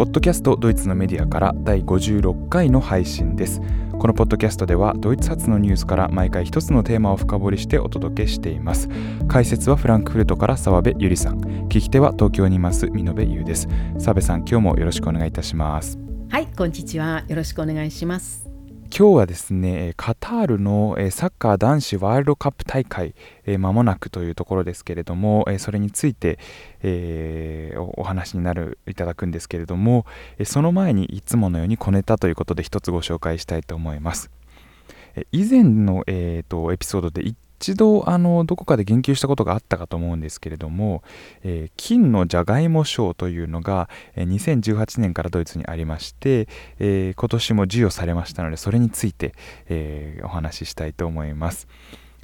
ポッドキャストドイツのメディアから第56回の配信です。このポッドキャストではドイツ発のニュースから毎回一つのテーマを深掘りしてお届けしています。解説はフランクフルトから澤部ゆりさん。聞き手は東京にいます美濃部優です。澤部さん今日もよろしくお願いいたします。はいこんにちは。よろしくお願いします。今日はですねカタールのサッカー男子ワールドカップ大会まもなくというところですけれどもそれについて、えー、お話になるいただくんですけれどもその前にいつものように小ネタということで一つご紹介したいと思います。以前の、えーとエピソードで一度あのどこかで言及したことがあったかと思うんですけれども、えー、金のじゃがいも賞というのが、えー、2018年からドイツにありまして、えー、今年も授与されましたのでそれについて、えお話ししたいと思います。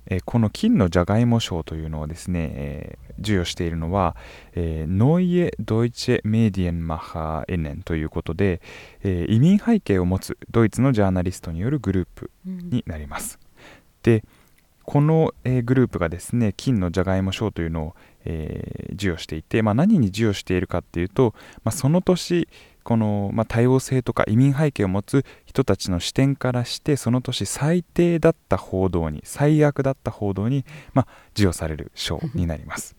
えこの金のじゃがいも賞というのをですね、え授与しているのは、えー、ノイエ・ドイツェ・メディエンマハエネンということで、え移民背景を持つドイツのジャーナリストによるグループになります。うん、で、この、えー、グループがですね金のじゃがいも賞というのを、えー、授与していて、まあ、何に授与しているかっていうと、まあ、その年この、まあ、多様性とか移民背景を持つ人たちの視点からしてその年最低だった報道に最悪だった報道に、まあ、授与される賞になります。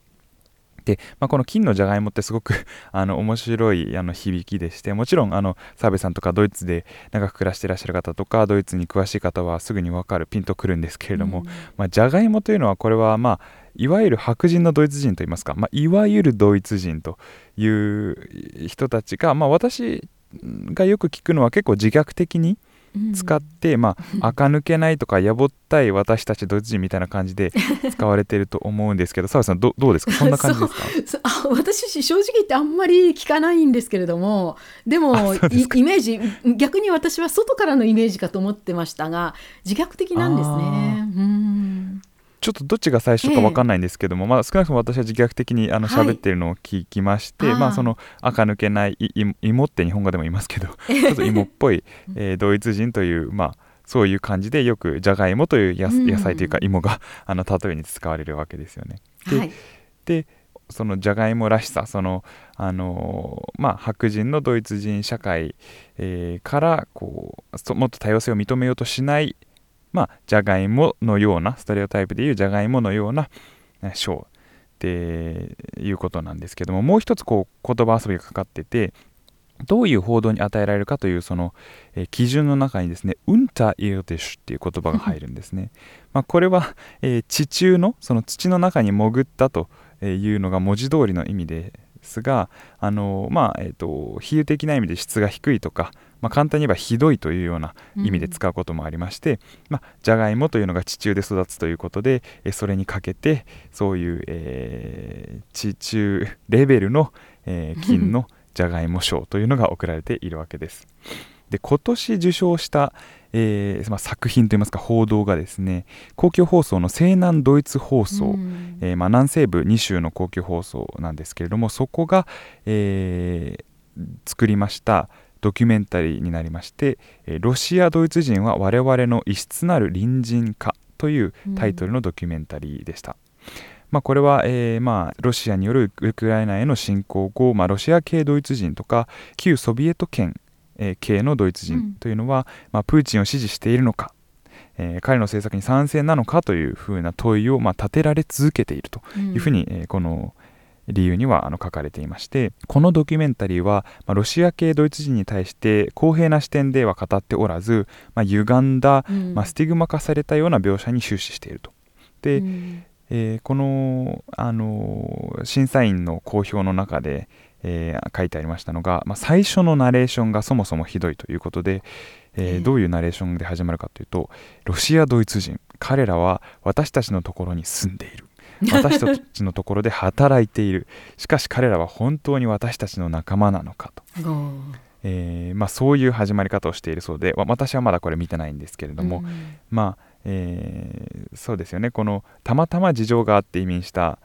で、まあ、この金のじゃがいもってすごく あの面白いあの響きでしてもちろんあの澤部さんとかドイツで長く暮らしていらっしゃる方とかドイツに詳しい方はすぐに分かるピンとくるんですけれども、うん、まあ、じゃがいもというのはこれはまあいわゆる白人のドイツ人といいますか、まあ、いわゆるドイツ人という人たちが、まあ、私がよく聞くのは結構自虐的に使って、うん、まあ垢抜けないとかやぼったい私たちドイツ人みたいな感じで 使われていると思うんですけど澤さんどどうですか？そんな感じですか？あ私正直言ってあんまり聞かないんですけれどもでもイメージ逆に私は外からのイメージかと思ってましたが自虐的なんですね。うんちょっとどっちが最初か分かんないんですけども、えー、まあ、少なくとも私は自虐的にあの喋ってるのを聞きまして、はい、まあ、その垢抜けない芋って日本語でも言いますけど ちょっと芋っぽい、えー、ドイツ人という、まあ、そういう感じでよくじゃがいもという野菜というか芋が、あの例えに使われるわけですよね。ではい、でそのじゃがいもらしさその、あのー、まあ、白人のドイツ人社会、えー、からこうもっと多様性を認めようとしないまあ、じゃがいものような、ストレオタイプでいうじゃがいものような章っていうことなんですけども、もう一つこう言葉遊びがかかってて、どういう報道に与えられるかというその、えー、基準の中にですね、ウンタイルデシュっていう言葉が入るんですね。まあ、これは、えー、地中のその土の中に潜ったというのが文字通りの意味ですが、あのまあえーと比喩的な意味で質が低いとか、まあ、簡単に言えばひどいというような意味で使うこともありまして、うん、まあ、じゃがいもというのが地中で育つということで、えそれにかけてそういう、えー、地中レベルの、えー、金の じゃがいも賞というのが贈られているわけです。で今年受賞した、えーまあ、作品といいますか報道がですね公共放送の西南ドイツ放送、うん、えー、まあ、南西部2州の公共放送なんですけれどもそこが、えー、作りましたドキュメンタリーになりまして「ロシア・ドイツ人は我々の異質なる隣人か」というタイトルのドキュメンタリーでした。うん、まあ、これは、えー、まあ、ロシアによるウクライナへの侵攻後、まあ、ロシア系ドイツ人とか旧ソビエト圏、えー、系のドイツ人というのは、うん、まあ、プーチンを支持しているのか、えー、彼の政策に賛成なのかというふうな問いを、まあ、立てられ続けているというふうに、うん、えー、この理由にはあの書かれていましてこのドキュメンタリーは、まあ、ロシア系ドイツ人に対して公平な視点では語っておらず、まあ、歪んだ、うん、まあ、スティグマ化されたような描写に終始していると。で、うん、えー、この、あの審査員の公表の中で、えー、書いてありましたのが、まあ、最初のナレーションがそもそもひどいということで、えー、どういうナレーションで始まるかというとロシアドイツ人彼らは私たちのところに住んでいる。私たちのところで働いている。しかし彼らは本当に私たちの仲間なのかと、えー、まあ、そういう始まり方をしているそうで私はまだこれ見てないんですけれども、うん、まあ、えー、そうですよね。このたまたま事情があって移民した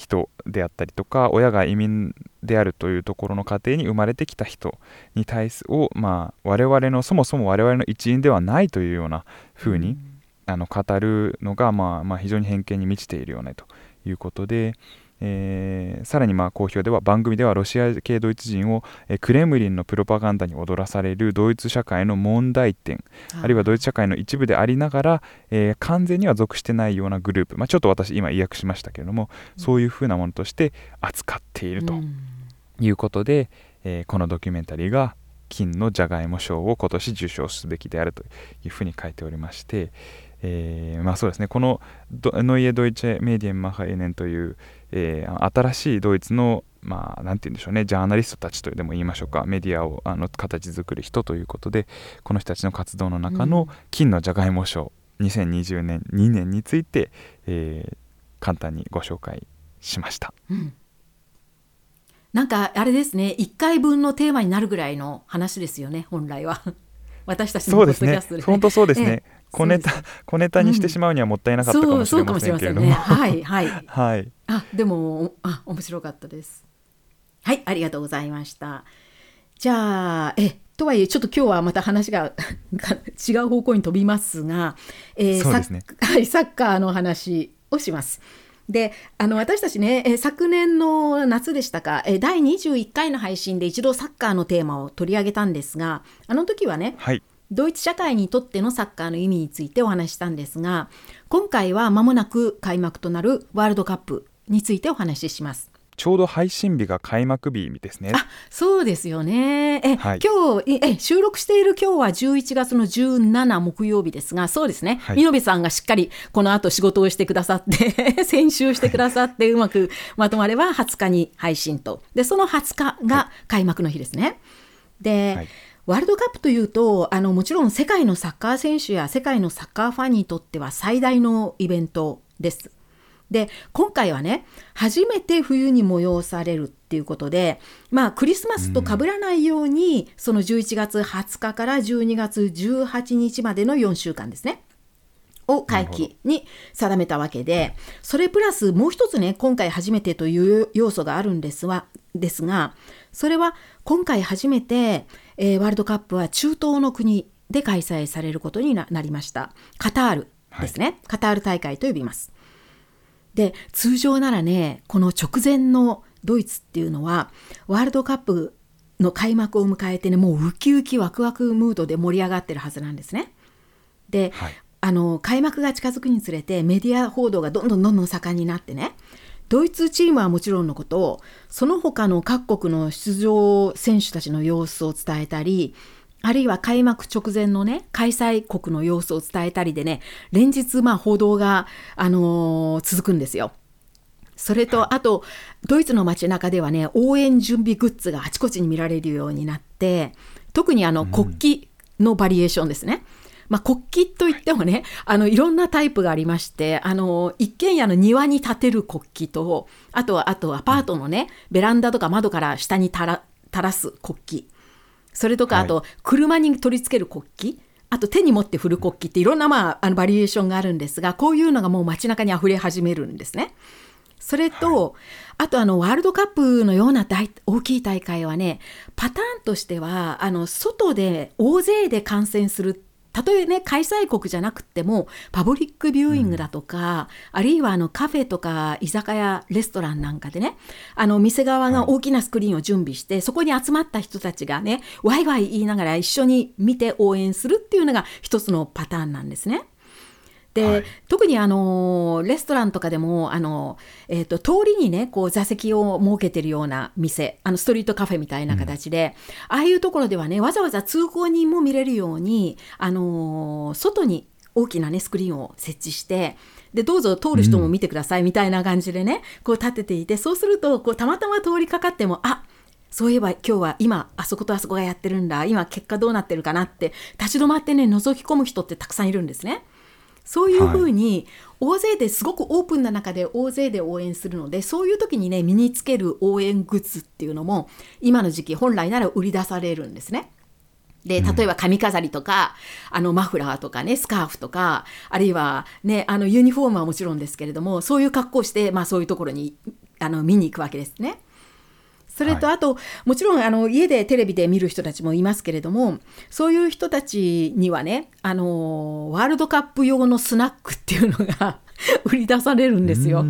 人であったりとか親が移民であるというところの家庭に生まれてきた人に対すを、まあ、我々のそもそも我々の一員ではないというようなふうに、ん、あの語るのが、まあまあ、非常に偏見に満ちているよねということで、えー、さらにまあ好評では番組ではロシア系ドイツ人を、えー、クレムリンのプロパガンダに踊らされるドイツ社会の問題点あるいはドイツ社会の一部でありながら、えー、完全には属してないようなグループ、まあ、ちょっと私今意訳しましたけれども、うん、そういうふうなものとして扱っているということで、うん、えこのドキュメンタリーが金のじゃがいも賞を今年受賞すべきであるというふうに書いておりまして、えー、まあそうですね。このノイエ・ドイツェ・メディエン・マハエネンという、えー、新しいドイツのまあ、なんて言うんでしょうね、ジャーナリストたちとでも言いましょうか、メディアをあの形作る人ということで、この人たちの活動の中の金のじゃがいも賞、2020年2年について、えー、簡単にご紹介しました。うん。なんかあれですね。1回分のテーマになるぐらいの話ですよね本来は。私たちのポッドキャストで、ね、本当そうですね、小ネタ小ネタにしてしまうにはもったいなかったかもしれませんけれども、うん、はいはいはい。あでもあ面白かったです。はいありがとうございました。じゃあえとはいえちょっと今日はまた話が 違う方向に飛びますが、えー、ね、はい、サッカーの話をします。であの私たちね、え昨年の夏でしたか、え第21回の配信で一度サッカーのテーマを取り上げたんですがあの時はね、はい、ドイツ社会にとってのサッカーの意味についてお話したんですが今回は間もなく開幕となるワールドカップについてお話しします。ちょうど配信日が開幕日ですね。あ、そうですよね。え、はい、今日え収録している今日は11月の17木曜日ですが、そうですね。はい、見延さんがしっかりこの後仕事をしてくださって 先週してくださってうまくまとまれば20日に配信と。で、その20日が開幕の日ですね。で。はいワールドカップというとあのもちろん世界のサッカー選手や世界のサッカーファンにとっては最大のイベントです。で今回はね初めて冬に催されるっていうことでまあクリスマスと被らないように、うん、その11月20日から12月18日までの4週間ですね。を会期に定めたわけでそれプラスもう一つね今回初めてという要素があるんですはですがそれは今回初めてえー、ワールドカップは中東の国で開催されることになりました。カタールですね、はい、カタール大会と呼びます。で通常ならねこの直前のドイツっていうのはワールドカップの開幕を迎えてねもうウキウキワクワクムードで盛り上がってるはずなんですね。で、はい、あの開幕が近づくにつれてメディア報道がどんどんどんどん盛んになってねドイツチームはもちろんのことその他の各国の出場選手たちの様子を伝えたりあるいは開幕直前のね開催国の様子を伝えたりでね連日まあ報道が、あのー、続くんですよ。それとあとドイツの街中ではね応援準備グッズがあちこちに見られるようになって特にあの国旗のバリエーションですね。うんまあ、国旗といってもね、あのいろんなタイプがありましてあの一軒家の庭に建てる国旗とあとはあとアパートのねベランダとか窓から下に垂ら垂らす国旗。それとかあと車に取り付ける国旗、あと手に持って振る国旗っていろんな、まあ、あのバリエーションがあるんですがこういうのがもう街中にあふれ始めるんですね。それと、はい、あとあのワールドカップのような大大きい大会はねパターンとしてはあの外で大勢で観戦するたとえね開催国じゃなくてもパブリックビューイングだとか、うん、あるいはあのカフェとか居酒屋レストランなんかでねあの店側が大きなスクリーンを準備して、はい、そこに集まった人たちがねワイワイ言いながら一緒に見て応援するっていうのが一つのパターンなんですね。で、はい、特にあのレストランとかでもあの、えーと、通りにねこう座席を設けてるような店あのストリートカフェみたいな形で、うん、ああいうところではねわざわざ通行人も見れるようにあの外に大きなねスクリーンを設置してでどうぞ通る人も見てくださいみたいな感じでね、うん、こう立てていてそうするとこうたまたま通りかかってもあそういえば今日は今あそことあそこがやってるんだ今結果どうなってるかなって立ち止まってね覗き込む人ってたくさんいるんですね。そういうふうに大勢ですごくオープンな中で大勢で応援するのでそういう時にね身につける応援グッズっていうのも今の時期本来なら売り出されるんですね。で例えば髪飾りとか、あのマフラーとかねスカーフとかあるいはねあのユニフォームはもちろんですけれどもそういう格好して、まあ、そういうところにあの見に行くわけですね。それとあと、はい、もちろんあの家でテレビで見る人たちもいますけれどもそういう人たちにはねあのワールドカップ用のスナックっていうのが 売り出されるんですよ。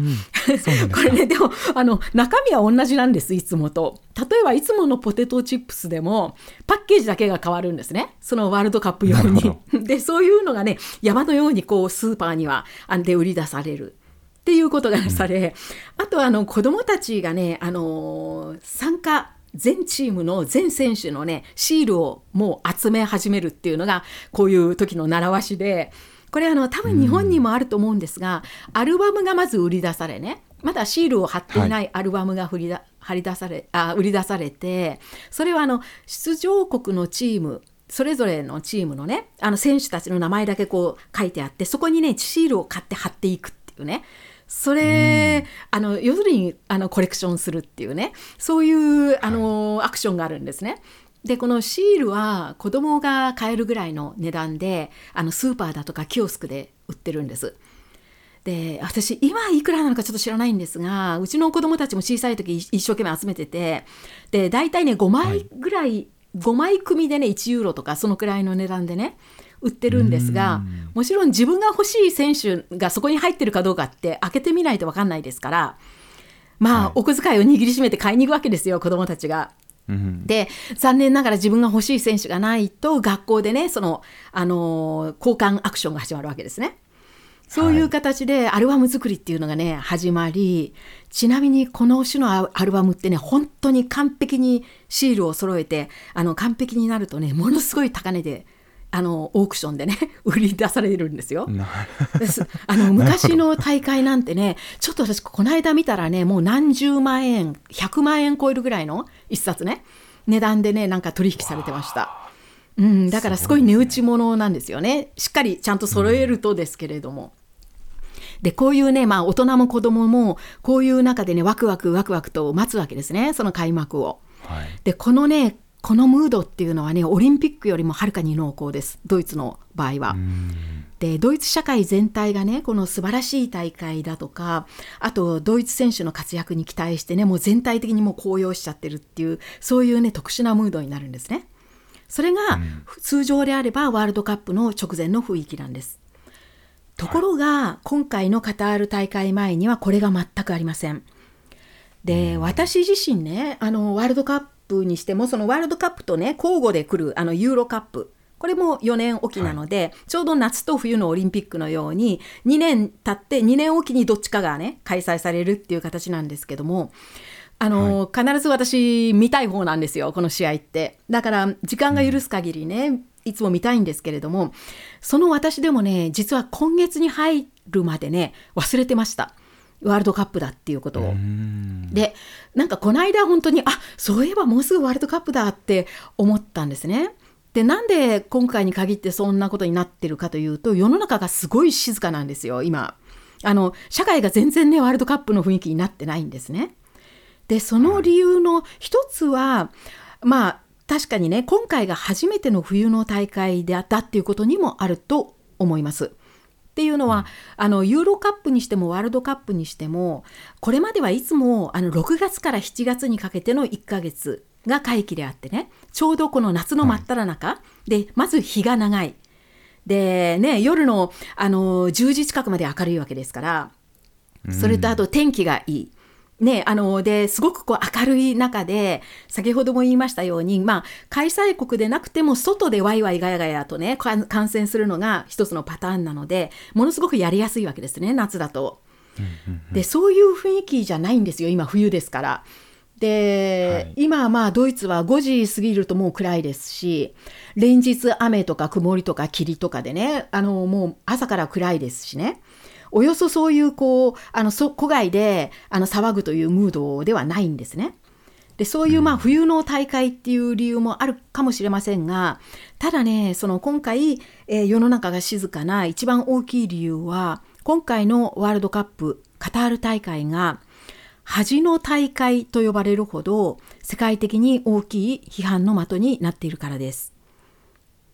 これねでもあの中身は同じなんですいつもと。例えばいつものポテトチップスでもパッケージだけが変わるんですねそのワールドカップ用に。でそういうのがね山のようにこうスーパーにはあんで売り出される。っていうことがされ、うん、あとあの子どもたちがね、あのー、参加全チームの全選手のねシールをもう集め始めるっていうのがこういう時の習わしでこれあの多分日本にもあると思うんですが、うん、アルバムがまず売り出されねまだシールを貼っていないアルバムがりだ、貼り出されあ売り出されてそれはあの出場国のチームそれぞれのチームのねあの選手たちの名前だけこう書いてあってそこにねシールを買って貼っていくっていうねそれ、あの要するにあのコレクションするっていうねそういうあの、はい、アクションがあるんですね。でこのシールは子供が買えるぐらいの値段であのスーパーだとかキオスクで売ってるんです。で私今いくらなのかちょっと知らないんですがうちの子供たちも小さい時一生懸命集めててで大体ね5枚ぐらい、はい、5枚組でね1ユーロとかそのくらいの値段でね売ってるんですがもちろん自分が欲しい選手がそこに入ってるかどうかって開けてみないと分かんないですからまあ、はい、お小遣いを握りしめて買いに行くわけですよ子供たちが。で残念ながら自分が欲しい選手がないと学校でねその、あの交換アクションが始まるわけですね。そういう形でアルバム作りっていうのがね始まりちなみにこの種のアルバムってね本当に完璧にシールを揃えてあの完璧になるとねものすごい高値であのオークションでね 売り出されるんですよ。あの 昔の大会なんてねちょっと私この間見たらねもう何十万円100万円超えるぐらいの一冊ね値段でねなんか取引されてました。うん、だからすごい値打ち物なんですよねしっかりちゃんと揃えるとですけれども。うん、でこういうね、まあ、大人も子供もこういう中でねワクワクワクワクと待つわけですねその開幕を。はい、でこのねこのムードっていうのはねオリンピックよりもはるかに濃厚ですドイツの場合は。でドイツ社会全体がねこの素晴らしい大会だとかあとドイツ選手の活躍に期待してねもう全体的にもう高揚しちゃってるっていうそういうね特殊なムードになるんですね。それが通常であればワールドカップの直前の雰囲気なんです。ところが今回のカタール大会前にはこれが全くありません。で私自身ねあのワールドカッププにしてもそのワールドカップとね交互で来るあのユーロカップ。これも4年おきなので、はい、ちょうど夏と冬のオリンピックのように2年経って2年おきにどっちかがね開催されるっていう形なんですけどもあの、はい、必ず私見たい方なんですよこの試合って。だから時間が許す限りね、うん、いつも見たいんですけれどもその私でもね実は今月に入るまでね忘れてましたワールドカップだっていうことを。でなんかこの間本当にあそういえばもうすぐワールドカップだって思ったんですね。でなんで今回に限ってそんなことになってるかというと世の中がすごい静かなんですよ今。あの社会が全然ねワールドカップの雰囲気になってないんですね。でその理由の一つはまあ確かにね今回が初めての冬の大会であったっていうことにもあると思います。っていうのは、あのユーロカップにしてもワールドカップにしてもこれまではいつもあの6月から7月にかけての1ヶ月が会期であってねちょうどこの夏の真っ只中、はい、でまず日が長いでね夜のあの10時近くまで明るいわけですからそれとあと天気がいい。ね、あのですごくこう明るい中で先ほども言いましたように、まあ、開催国でなくても外でワイワイガヤガヤとね観戦するのが一つのパターンなのでものすごくやりやすいわけですね夏だと。でそういう雰囲気じゃないんですよ今冬ですから。で、はい、今まあドイツは5時過ぎるともう暗いですし連日雨とか曇りとか霧とかでねあのもう朝から暗いですしね。およそそういうこうあの戸外であの騒ぐというムードではないんですね。でそういうまあ冬の大会っていう理由もあるかもしれませんがただねその今回、えー、世の中が静かな一番大きい理由は今回のワールドカップカタール大会が恥の大会と呼ばれるほど世界的に大きい批判の的になっているからです。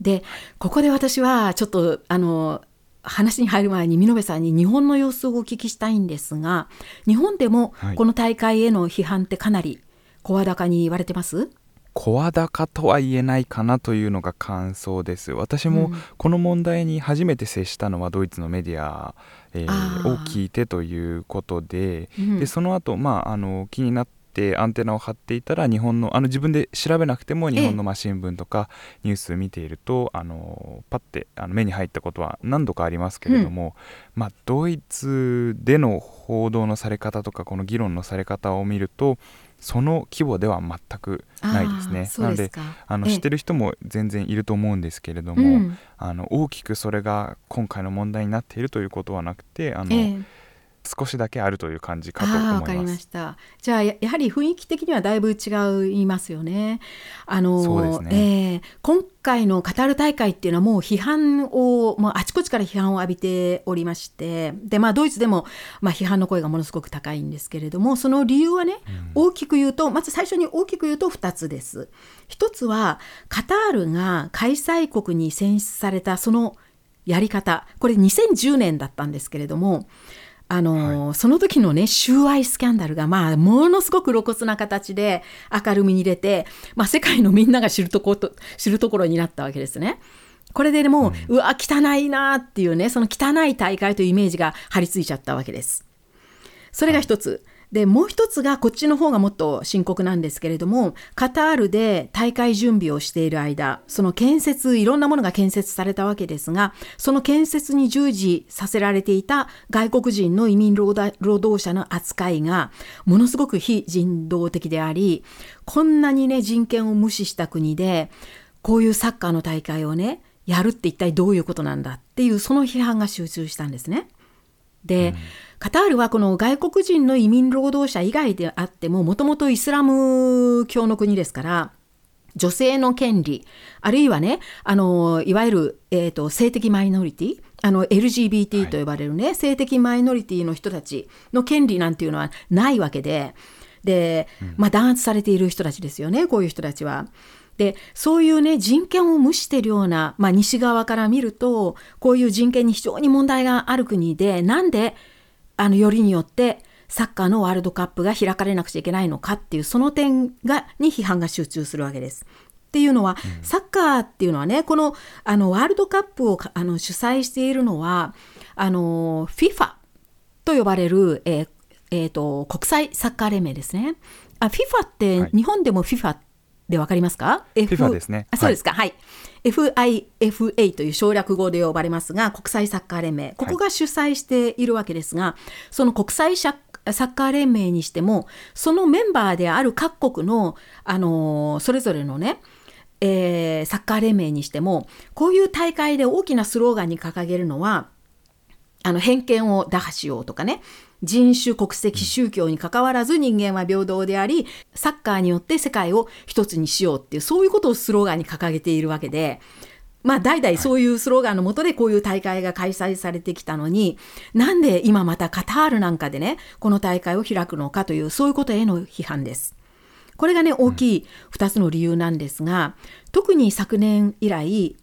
でここで私はちょっとあの話に入る前に見延さんに日本の様子をお聞きしたいんですが日本でもこの大会への批判ってかなり声高に言われてます、声高とは言えないかなというのが感想です。私もこの問題に初めて接したのはドイツのメディア、えー、を聞いてということでうん、でその後、まああの気になってアンテナを張っていたら日本のあの自分で調べなくても日本のま新聞とかニュース見ているとあのパッてあの目に入ったことは何度かありますけれども、うん、まあ、ドイツでの報道のされ方とかこの議論のされ方を見るとその規模では全くないですね。なのであの知ってる人も全然いると思うんですけれども、うん、あの大きくそれが今回の問題になっているということはなくてあの、ええ少しだけあるという感じかと思います。かりましたじゃあやはり雰囲気的にはだいぶ違いますよね。あの、ね、えー、今回のカタール大会っていうのはもう批判をもうあちこちから批判を浴びておりましてで、まあ、ドイツでも、まあ、批判の声がものすごく高いんですけれどもその理由はね、うん、大きく言うとまず最初に大きく言うと2つです。1つはカタールが開催国に選出されたそのやり方これ2010年だったんですけれどもあの、はい、その時のね、収賄スキャンダルが、まあ、ものすごく露骨な形で明るみに出て、まあ、世界のみんなが知るとこ、知るところになったわけですね。これでもう、うん、うわ、汚いなっていうね、その汚い大会というイメージが張り付いちゃったわけです。それが一つ。はいでもう一つがこっちの方がもっと深刻なんですけれどもカタールで大会準備をしている間その建設いろんなものが建設されたわけですがその建設に従事させられていた外国人の移民労働者の扱いがものすごく非人道的でありこんなにね人権を無視した国でこういうサッカーの大会をねやるって一体どういうことなんだっていうその批判が集中したんですね。で、うん。カタールはこの外国人の移民労働者以外であってももともとイスラム教の国ですから女性の権利あるいはねあのいわゆる、えーと、性的マイノリティあの LGBT と呼ばれるね、はい、性的マイノリティの人たちの権利なんていうのはないわけでで、まあ、弾圧されている人たちですよねこういう人たちは。でそういうね人権を無視しているような、まあ、西側から見るとこういう人権に非常に問題がある国でなんであのよりによってサッカーのワールドカップが開かれなくちゃいけないのかっていうその点がに批判が集中するわけです。っていうのは、うん、サッカーっていうのはねこのあのワールドカップをあの主催しているのはあの FIFA と呼ばれる、えーえーと、国際サッカー連盟ですね。あ FIFA って日本でも FIFA で分かりますか、はい、FIFA ですね。あそうですか、はい、はい。FIFA という省略語で呼ばれますが国際サッカー連盟。ここが主催しているわけですが、はい、その国際サッカー連盟にしてもそのメンバーである各国の、あのー、それぞれのねえー、サッカー連盟にしてもこういう大会で大きなスローガンに掲げるのはあの偏見を打破しようとかね人種国籍宗教にかかわらず人間は平等でありサッカーによって世界を一つにしようっていうそういうことをスローガンに掲げているわけで。まあ、代々そういうスローガンのもとでこういう大会が開催されてきたのに、なんで今またカタールなんかでね、この大会を開くのかという、そういうことへの批判です。これがね、大きい2つの理由なんですが、特に昨年以来、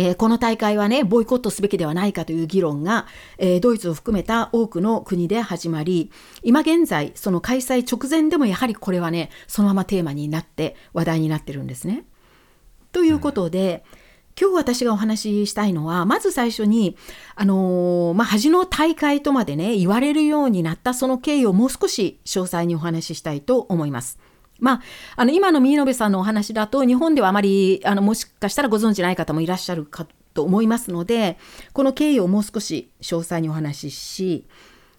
えー、この大会はね、ボイコットすべきではないかという議論が、えー、ドイツを含めた多くの国で始まり、今現在、その開催直前でもやはりこれはね、そのままテーマになって話題になってるんですね。ということで、今日私がお話ししたいのは、まず最初に、あのー、まあ、恥の大会とまでね、言われるようになったその経緯をもう少し詳細にお話ししたいと思います。まあ、あの今の三延さんのお話だと日本ではあまりあのもしかしたらご存じない方もいらっしゃるかと思いますのでこの経緯をもう少し詳細にお話しし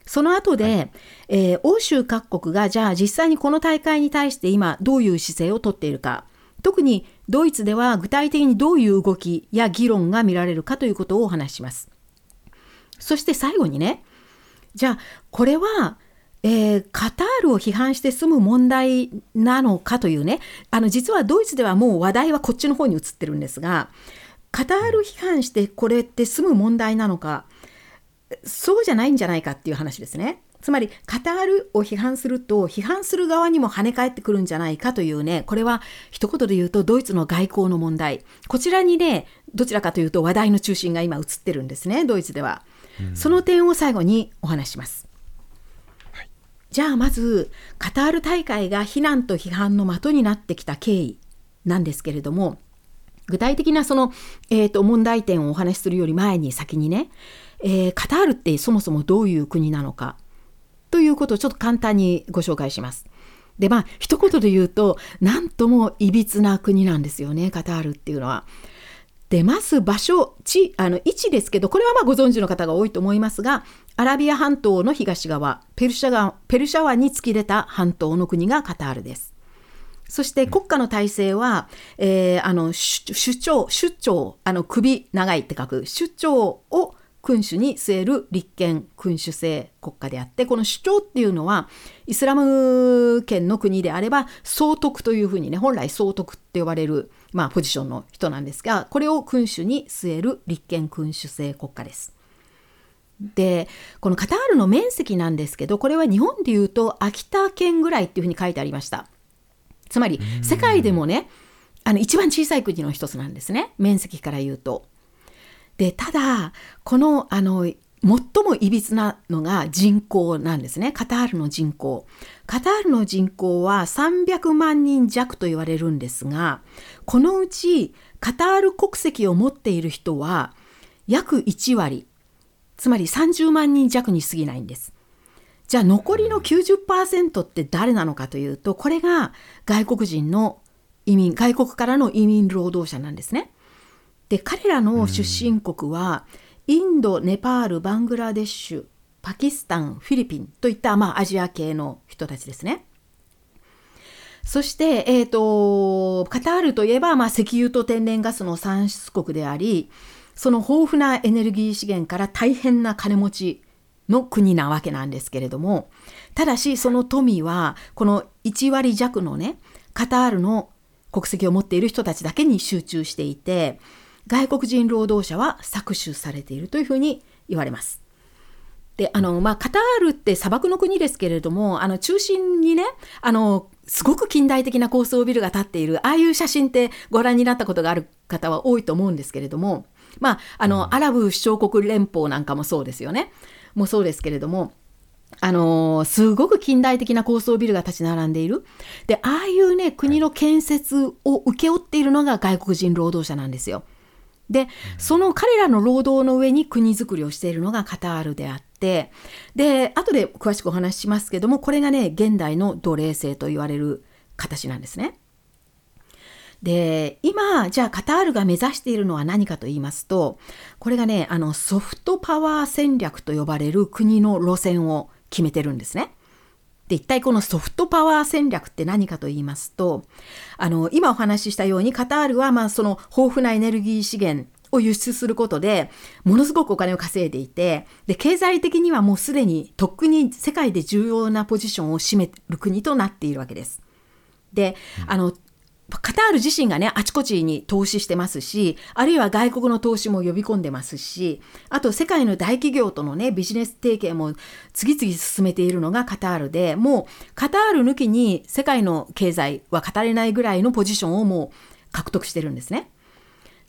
その後で、はい、えー、欧州各国がじゃあ実際にこの大会に対して今どういう姿勢をとっているか特にドイツでは具体的にどういう動きや議論が見られるかということをお話しします。そして最後にねじゃあこれはえー、カタールを批判して済む問題なのかというねあの実はドイツではもう話題はこっちの方に移ってるんですがカタール批判してこれって済む問題なのかそうじゃないんじゃないかっていう話ですね。つまりカタールを批判すると批判する側にも跳ね返ってくるんじゃないかというねこれは一言で言うとドイツの外交の問題こちらにねどちらかというと話題の中心が今移ってるんですねドイツでは。その点を最後にお話します。じゃあまずカタール大会が非難と批判の的になってきた経緯なんですけれども具体的なその、えーと、問題点をお話しするより前に先にね、えー、カタールってそもそもどういう国なのかということをちょっと簡単にご紹介します。でまあ一言で言うと何ともいびつな国なんですよねカタールっていうのは。出ます場所地あの位置ですけどこれはまあご存知の方が多いと思いますがアラビア半島の東側ペルシャ川ペルシャ湾に突き出た半島の国がカタールです。そして国家の体制は、えー、あの首長首長あの首長いって書く首長を君主に据える立憲君主制国家であってこの首長っていうのはイスラム圏の国であれば総督というふうにね本来総督って呼ばれる、まあ、ポジションの人なんですがこれを君主に据える立憲君主制国家です。でこのカタールの面積なんですけどこれは日本でいうと秋田県ぐらいっていうふうに書いてありました。つまり世界でもねあの一番小さい国の一つなんですね面積から言うと。でただこのあの最もいびつなのが人口なんですねカタールの人口。カタールの人口は300万人弱と言われるんですがこのうちカタール国籍を持っている人は約1割つまり30万人弱に過ぎないんです。じゃあ残りの90%って誰なのかというとこれが外国人の移民外国からの移民労働者なんですね。で彼らの出身国はインドネパールバングラデシュパキスタンフィリピンといった、まあ、アジア系の人たちですね。そして、えーと、カタールといえば、まあ、石油と天然ガスの産出国でありその豊富なエネルギー資源から大変な金持ちの国なわけなんですけれどもただしその富はこの1割弱のねカタールの国籍を持っている人たちだけに集中していて外国人労働者は搾取されているというふうに言われます。であのまあ、カタールって砂漠の国ですけれどもあの中心にねあのすごく近代的な高層ビルが建っているああいう写真ってご覧になったことがある方は多いと思うんですけれども、まあ、あのアラブ首長国連邦なんかもそうですよね。もそうですけれども、あのー、すごく近代的な高層ビルが立ち並んでいる。で、ああいうね、国の建設を請け負っているのが外国人労働者なんですよ。で、その彼らの労働の上に国づくりをしているのがカタールであって、で、後で詳しくお話ししますけども、これがね、現代の奴隷制と言われる形なんですね。で今じゃあカタールが目指しているのは何かと言いますとこれがねあのソフトパワー戦略と呼ばれる国の路線を決めてるんですね。で一体このソフトパワー戦略って何かと言いますとあの今お話ししたようにカタールはまあその豊富なエネルギー資源を輸出することでものすごくお金を稼いでいてで経済的にはもうすでにとっくに世界で重要なポジションを占める国となっているわけです。で、あのカタール自身がね、あちこちに投資してますし、あるいは外国の投資も呼び込んでますし、あと世界の大企業とのね、ビジネス提携も次々進めているのがカタールで、もうカタール抜きに世界の経済は語れないぐらいのポジションをもう獲得してるんですね。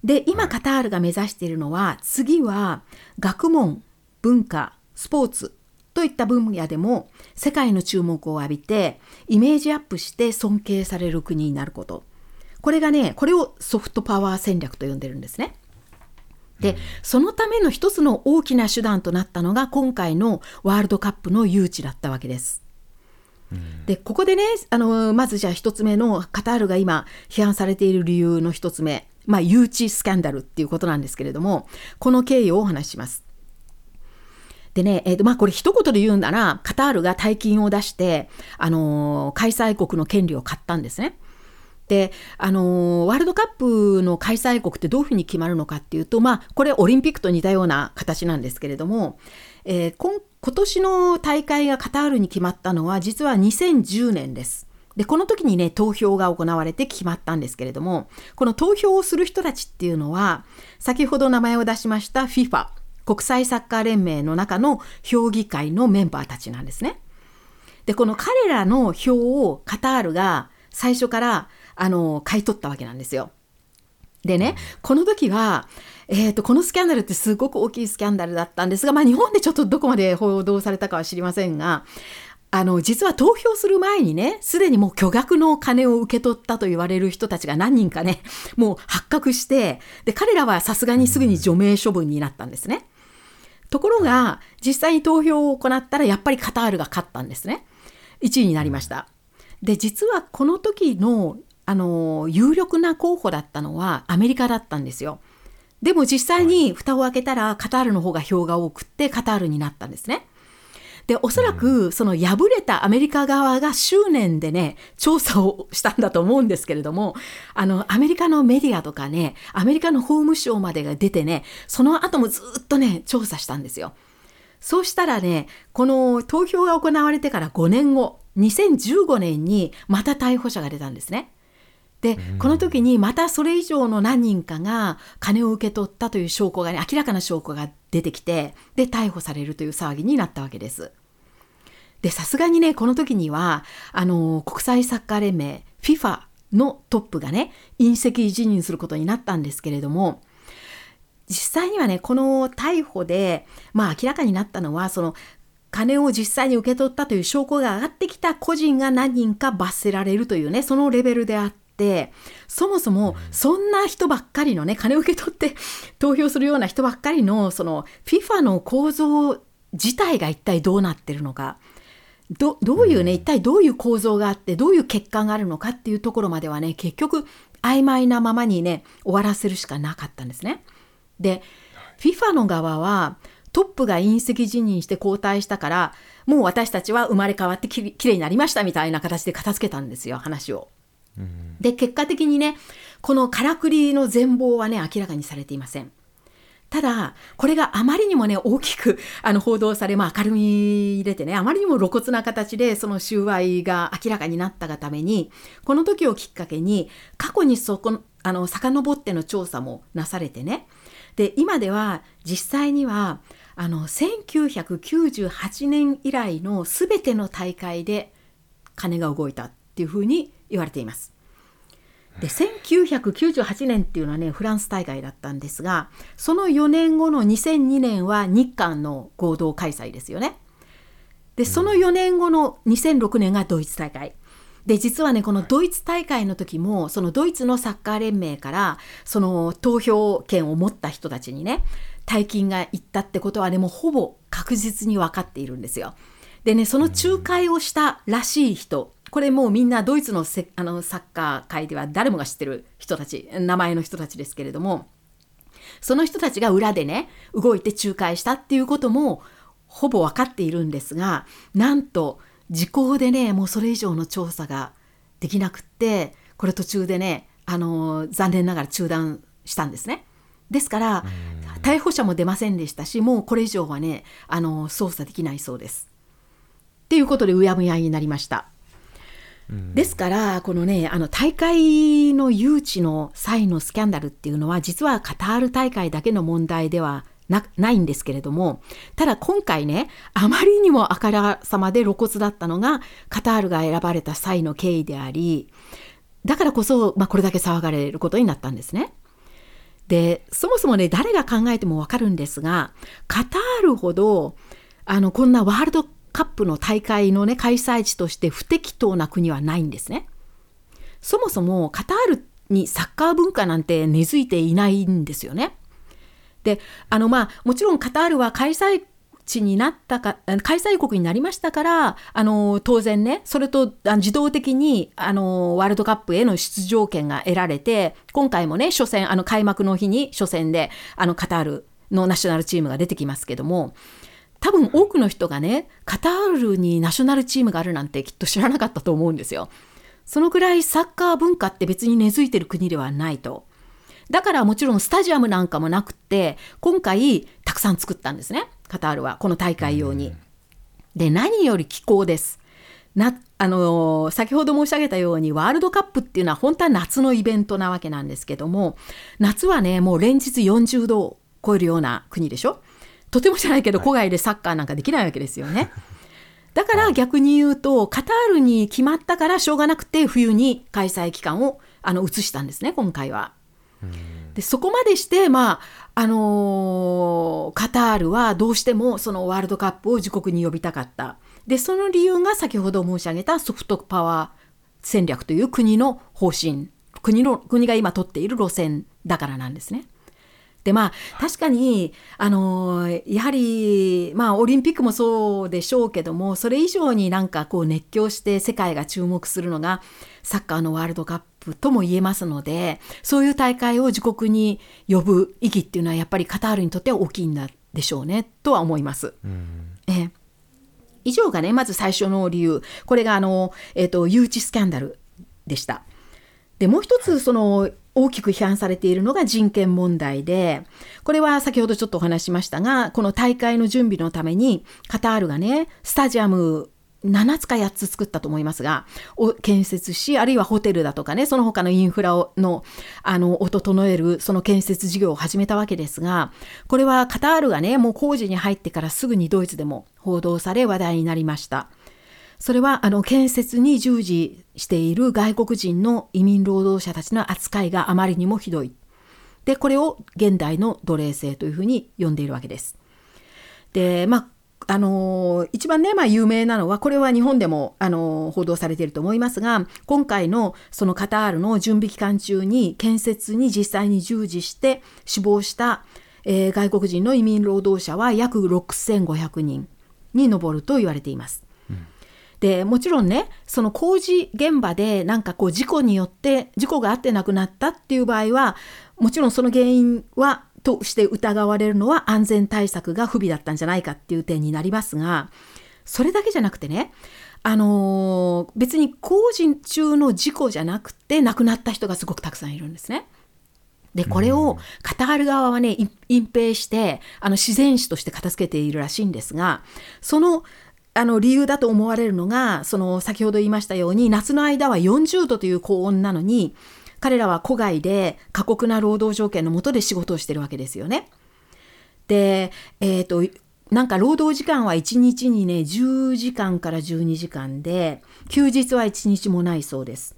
で、今カタールが目指しているのは、次は学問、文化、スポーツ、といった分野でも世界の注目を浴びてイメージアップして尊敬される国になることこれがね、これをソフトパワー戦略と呼んでるんですね。で、そのための一つの大きな手段となったのが今回のワールドカップの誘致だったわけです。でここでねあのまずじゃあ一つ目のカタールが今批判されている理由の一つ目、まあ、誘致スキャンダルっていうことなんですけれどもこの経緯をお話しします。でね、えーとまあ、これ一言で言うならカタールが大金を出して、あのー、開催国の権利を買ったんですね。であのワールドカップの開催国ってどういうふうに決まるのかっていうと、まあ、これオリンピックと似たような形なんですけれども、えー、今今年の大会がカタールに決まったのは実は2010年です。でこの時にね投票が行われて決まったんですけれどもこの投票をする人たちっていうのは先ほど名前を出しました FIFA 国際サッカー連盟の中の評議会のメンバーたちなんですね。でこの彼らの票をカタールが最初からあの買い取ったわけなんですよ。でね、この時は、えーと、このスキャンダルってすごく大きいスキャンダルだったんですが、まあ、日本でちょっとどこまで報道されたかは知りませんがあの実は投票する前にねすでにもう巨額の金を受け取ったと言われる人たちが何人かねもう発覚してで彼らはさすがにすぐに除名処分になったんですね。ところが実際に投票を行ったらやっぱりカタールが勝ったんですね。1位になりました。で実はこの時のあの有力な候補だったのはアメリカだったんですよ。でも実際に蓋を開けたらカタールの方が票が多くってカタールになったんですね。で、おそらくその敗れたアメリカ側が執念でね、調査をしたんだと思うんですけれども、あの、アメリカのメディアとかね、アメリカの法務省までが出てね、その後もずっとね、調査したんですよ。そうしたらね、この投票が行われてから5年後、2015年にまた逮捕者が出たんですね。で、この時にまたそれ以上の何人かが金を受け取ったという証拠がね、明らかな証拠が出てきて、で、逮捕されるという騒ぎになったわけです。で、さすがにね、この時には、あの、国際サッカー連盟、FIFA のトップがね、隕石辞任することになったんですけれども、実際にはね、この逮捕で、まあ明らかになったのは、その、金を実際に受け取ったという証拠が上がってきた個人が何人か罰せられるというね、そのレベルであって、そもそもそんな人ばっかりのね、金を受け取って 投票するような人ばっかりの、その FIFA の構造自体が一体どうなってるのか。どどういうね、一体どういう構造があってどういう結果があるのかっていうところまではね結局曖昧なままにね終わらせるしかなかったんですね。で FIFA の側はトップが隕石辞任して交代したからもう私たちは生まれ変わってききれいになりましたみたいな形で片付けたんですよ話を。で結果的にねこのからくりの全貌はね明らかにされていません。ただ、これがあまりにもね、大きくあの報道され、まあ、明るみ入れてね、あまりにも露骨な形でその収賄が明らかになったがために、この時をきっかけに、過去にそこ、あの、遡っての調査もなされてね、で、今では実際には、あの、1998年以来の全ての大会で金が動いたっていうふうに言われています。で1998年っていうのはねフランス大会だったんですがその4年後の2002年は日韓の合同開催ですよね。でその4年後の2006年がドイツ大会。で実はねこのドイツ大会の時もそのドイツのサッカー連盟からその投票権を持った人たちにね大金がいったってことはねもうほぼ確実に分かっているんですよ。でねその仲介をしたらしい人これもうみんなドイツのせあのサッカー界では誰もが知ってる人たち名前の人たちですけれどもその人たちが裏でね動いて仲介したっていうこともほぼ分かっているんですがなんと時効でねもうそれ以上の調査ができなくってこれ途中でねあの残念ながら中断したんですね。ですから逮捕者も出ませんでしたしもうこれ以上はねあの捜査できないそうです。っていうことでうやむやになりました。ですからこのねあの大会の誘致の際のスキャンダルっていうのは実はカタール大会だけの問題ではなないんですけれどもただ今回ねあまりにもあからさまで露骨だったのがカタールが選ばれた際の経緯でありだからこそ、まあ、これだけ騒がれることになったんですね。でそもそもね誰が考えてもわかるんですがカタールほどあのこんなワールドカップの大会のね開催地として不適当な国はないんですね。そもそもカタールにサッカー文化なんて根付いていないんですよね。であのまあもちろんカタールは開催地になったか開催国になりましたからあの当然ねそれと自動的にあのワールドカップへの出場権が得られて今回もね初戦あの開幕の日に初戦であのカタールのナショナルチームが出てきますけども多分多くの人がねカタールにナショナルチームがあるなんてきっと知らなかったと思うんですよ。そのぐらいサッカー文化って別に根付いてる国ではないと。だからもちろんスタジアムなんかもなくって今回たくさん作ったんですねカタールはこの大会用に。で何より気候です。なあのー、先ほど申し上げたようにワールドカップっていうのは本当は夏のイベントなわけなんですけども夏はねもう連日40度を超えるような国でしょとてもじゃないけど、戸外でサッカーなんかできないわけですよね。だから逆に言うと、カタールに決まったからしょうがなくて、冬に開催期間をあの移したんですね、今回は。でそこまでして、まああのー、カタールはどうしてもそのワールドカップを自国に呼びたかった。でその理由が先ほど申し上げたソフトパワー戦略という国の方針国の国が今取っている路線だからなんですね。でまあ確かにあのやはりまあオリンピックもそうでしょうけどもそれ以上になんかこう熱狂して世界が注目するのがサッカーのワールドカップとも言えますのでそういう大会を自国に呼ぶ意義っていうのはやっぱりカタールにとっては大きいんだでしょうねとは思います。え以上がねまず最初の理由これがあの、えーと誘致スキャンダルでした。でもう一つその大きく批判されているのが人権問題で、これは先ほどちょっとお話しましたが、この大会の準備のために、カタールがね、スタジアム7つか8つ作ったと思いますが、を建設し、あるいはホテルだとかね、その他のインフラをの、あの、を整える、その建設事業を始めたわけですが、これはカタールがね、もう工事に入ってからすぐにドイツでも報道され話題になりました。それはあの建設に従事している外国人の移民労働者たちの扱いがあまりにもひどい。で、これを現代の奴隷制というふうに呼んでいるわけです。で、まあ、あの一番ね、まあ、有名なのは、これは日本でも、あの報道されていると思いますが、今回のそのカタールの準備期間中に建設に実際に従事して死亡した、えー、外国人の移民労働者は約6500人に上ると言われています。でもちろんねその工事現場でなんかこう事故によって事故があって亡くなったっていう場合はもちろんその原因はとして疑われるのは安全対策が不備だったんじゃないかっていう点になりますがそれだけじゃなくてねあのー、別に工事中の事故じゃなくて亡くなった人がすごくたくさんいるんですね。でこれをカタール側はね隠蔽してあの自然死として片付けているらしいんですがそのあの理由だと思われるのがその先ほど言いましたように夏の間は40度という高温なのに彼らは戸外で過酷な労働条件のもとで仕事をしてるわけですよね。で、えっ、ー、となんか労働時間は1日にね10時間から12時間で休日は1日もないそうです。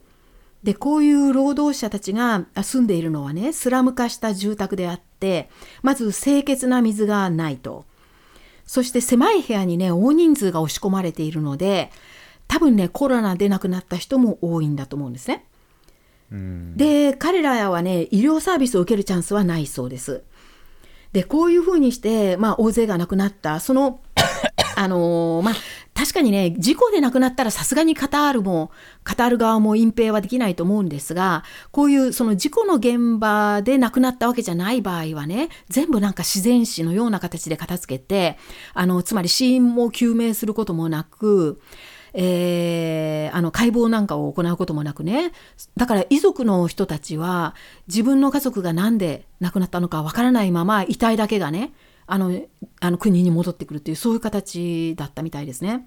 でこういう労働者たちが住んでいるのはねスラム化した住宅であってまず清潔な水がないと。そして狭い部屋にね、大人数が押し込まれているので、多分ね、コロナで亡くなった人も多いんだと思うんですね。で、彼らはね、医療サービスを受けるチャンスはないそうです。で、こういうふうにして、まあ、大勢が亡くなった、その、あのー、まあ、確かにね、事故で亡くなったらさすがにカタールも、カタール側も隠蔽はできないと思うんですが、こういうその事故の現場で亡くなったわけじゃない場合はね、全部なんか自然死のような形で片付けて、あの、つまり死因も究明することもなく、えー、あの解剖なんかを行うこともなくねだから遺族の人たちは自分の家族が何で亡くなったのかわからないまま遺体だけがねあのあの国に戻ってくるっていうそういう形だったみたいですね。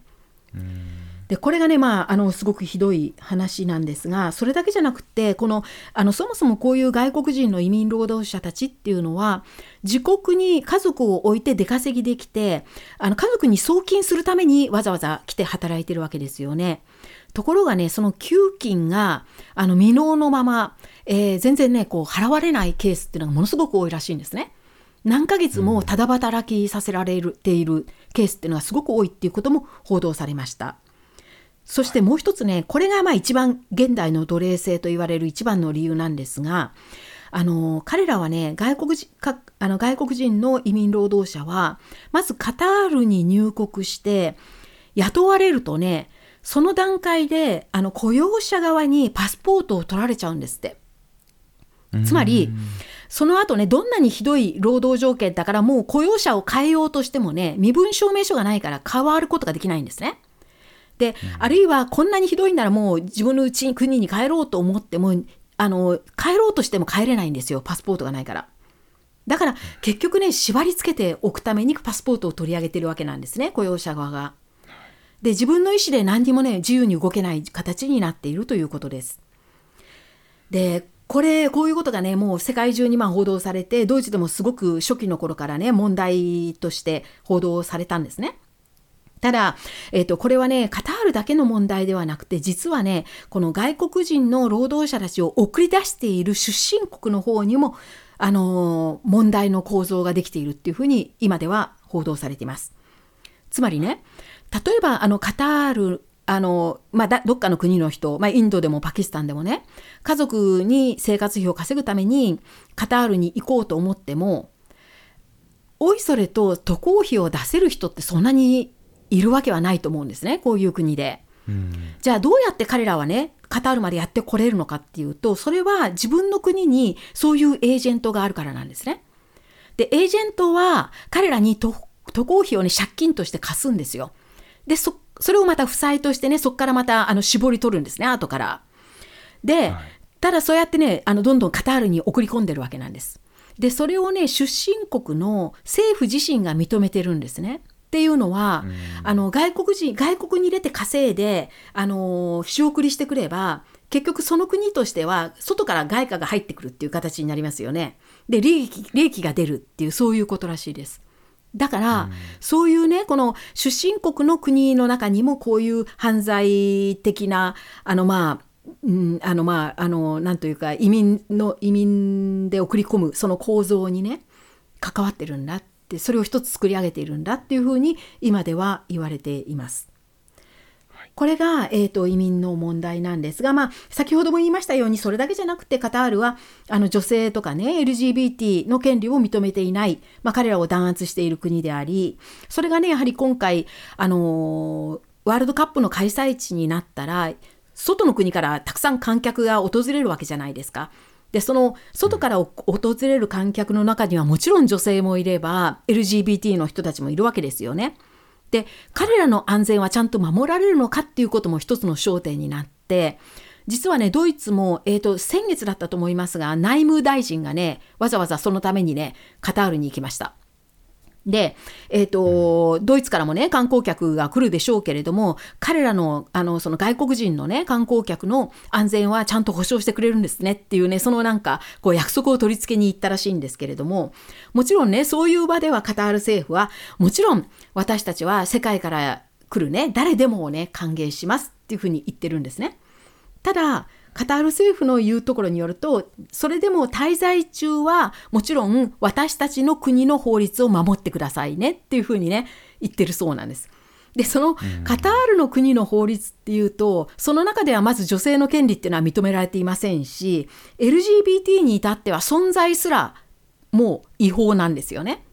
でこれがね、まあ、あのすごくひどい話なんですがそれだけじゃなくてこのあのそもそもこういう外国人の移民労働者たちっていうのは自国に家族を置いて出稼ぎできてあの家族に送金するためにわざわざ来て働いてるわけですよね。ところがねその給金があの未納のまま、えー、全然ねこう払われないケースっていうのがものすごく多いらしいんですね。何ヶ月もただ働きさせられているケースっていうのがすごく多いっていうことも報道されました。そしてもう一つね、これがまあ一番現代の奴隷制と言われる一番の理由なんですが、あの彼らはね外国人かあの外国人の移民労働者はまずカタールに入国して雇われるとねその段階であの雇用者側にパスポートを取られちゃうんですって。つまり、その後ね、どんなにひどい労働条件だからもう雇用者を変えようとしてもね、身分証明書がないから変わることができないんですね。で、あるいはこんなにひどいならもう自分のうちに国に帰ろうと思っても、あの、帰ろうとしても帰れないんですよ。パスポートがないから。だから結局ね、縛り付けておくためにパスポートを取り上げてるわけなんですね、雇用者側が。で、自分の意思で何にもね、自由に動けない形になっているということです。で、これ、こういうことがね、もう世界中にまあ報道されて、ドイツでもすごく初期の頃からね、問題として報道されたんですね。ただ、えっ、ー、と、これはね、カタールだけの問題ではなくて、実はね、この外国人の労働者たちを送り出している出身国の方にも、あの、問題の構造ができているっていうふうに、今では報道されています。つまりね、例えばあのカタールあの、まあ、どっかの国の人、まあ、インドでもパキスタンでもね家族に生活費を稼ぐためにカタールに行こうと思ってもおいそれと渡航費を出せる人ってそんなにいるわけはないと思うんですねこういう国で。じゃあどうやって彼らはねカタールまでやってこれるのかっていうとそれは自分の国にそういうエージェントがあるからなんですね。でエージェントは彼らに渡航費をね借金として貸すんですよ。でそそれをまた負債としてねそこからまたあの絞り取るんですね後から。で、はい、ただそうやってねあのどんどんカタールに送り込んでるわけなんです。でそれをね出身国の政府自身が認めてるんですね。っていうのは、あの外国人外国に入れて稼いであの仕送りしてくれば結局その国としては外から外貨が入ってくるっていう形になりますよね。で利益利益が出るっていうそういうことらしいです。だから、うん、そういうねこの出身国の国の中にもこういう犯罪的なあのまあうん、あのまああのなんというか移民の移民で送り込むその構造にね関わってるんだっってそれを一つ作り上げているんだっていうふうに今では言われています。これが、えーと、移民の問題なんですが、まあ、先ほども言いましたようにそれだけじゃなくてカタールはあの女性とかね LGBT の権利を認めていない、まあ、彼らを弾圧している国でありそれがねやはり今回、あのー、ワールドカップの開催地になったら外の国からたくさん観客が訪れるわけじゃないですか。でその外から訪れる観客の中にはもちろん女性もいれば LGBT の人たちもいるわけですよね。で彼らの安全はちゃんと守られるのかっていうことも一つの焦点になって実はねドイツも、えーと、先月だったと思いますが内務大臣がねわざわざそのためにねカタールに行きました。で、えっ、ー、と、ドイツからもね、観光客が来るでしょうけれども、彼らの、あの、その外国人のね、観光客の安全はちゃんと保証してくれるんですねっていうね、そのなんか、こう約束を取り付けに行ったらしいんですけれども、もちろんね、そういう場ではカタール政府は、もちろん私たちは世界から来るね、誰でもをね、歓迎しますっていうふうに言ってるんですね。ただ、カタール政府の言うところによるとそれでも滞在中はもちろん私たちの国の法律を守ってくださいねっていうふうにね言ってるそうなんです。でそのカタールの国の法律っていうとその中ではまず女性の権利っていうのは認められていませんし LGBT に至っては存在すらもう違法なんですよね。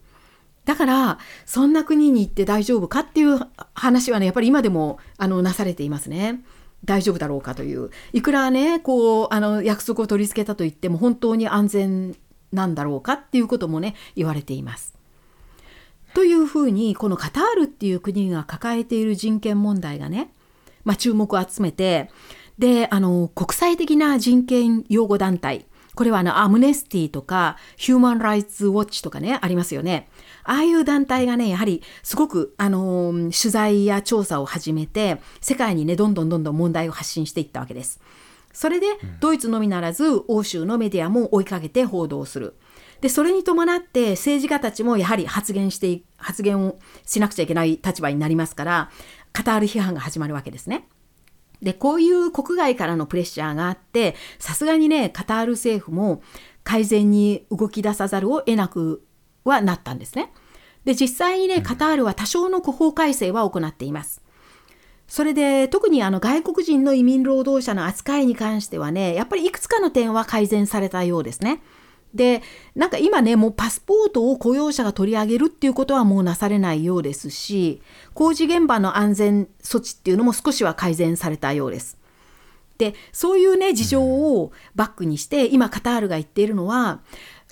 だからそんな国に行って大丈夫かっていう話はねやっぱり今でもあのなされていますね。大丈夫だろうかといういくらねこうあの約束を取り付けたといっても本当に安全なんだろうかっていうこともね言われています。というふうにこのカタールっていう国が抱えている人権問題がね、まあ、注目を集めてであの国際的な人権擁護団体これはあのアムネスティとかヒューマン・ライツ・ウォッチとかねありますよね。ああいう団体がねやはりすごく、あの取材や調査を始めて世界にねどんどんどんどん問題を発信していったわけです。それで、ドイツのみならず欧州のメディアも追いかけて報道する。でそれに伴って政治家たちもやはり発言して発言をしなくちゃいけない立場になりますからカタール批判が始まるわけですね。でこういう国外からのプレッシャーがあってさすがにねカタール政府も改善に動き出さざるを得なくはなったんですね。で実際にねカタールは多少の法改正は行っています。それで特にあの外国人の移民労働者の扱いに関してはねやっぱりいくつかの点は改善されたようですね。でなんか今ねもうパスポートを雇用者が取り上げるっていうことはもうなされないようですし工事現場の安全措置っていうのも少しは改善されたようです。でそういうね事情をバックにして今カタールが言っているのは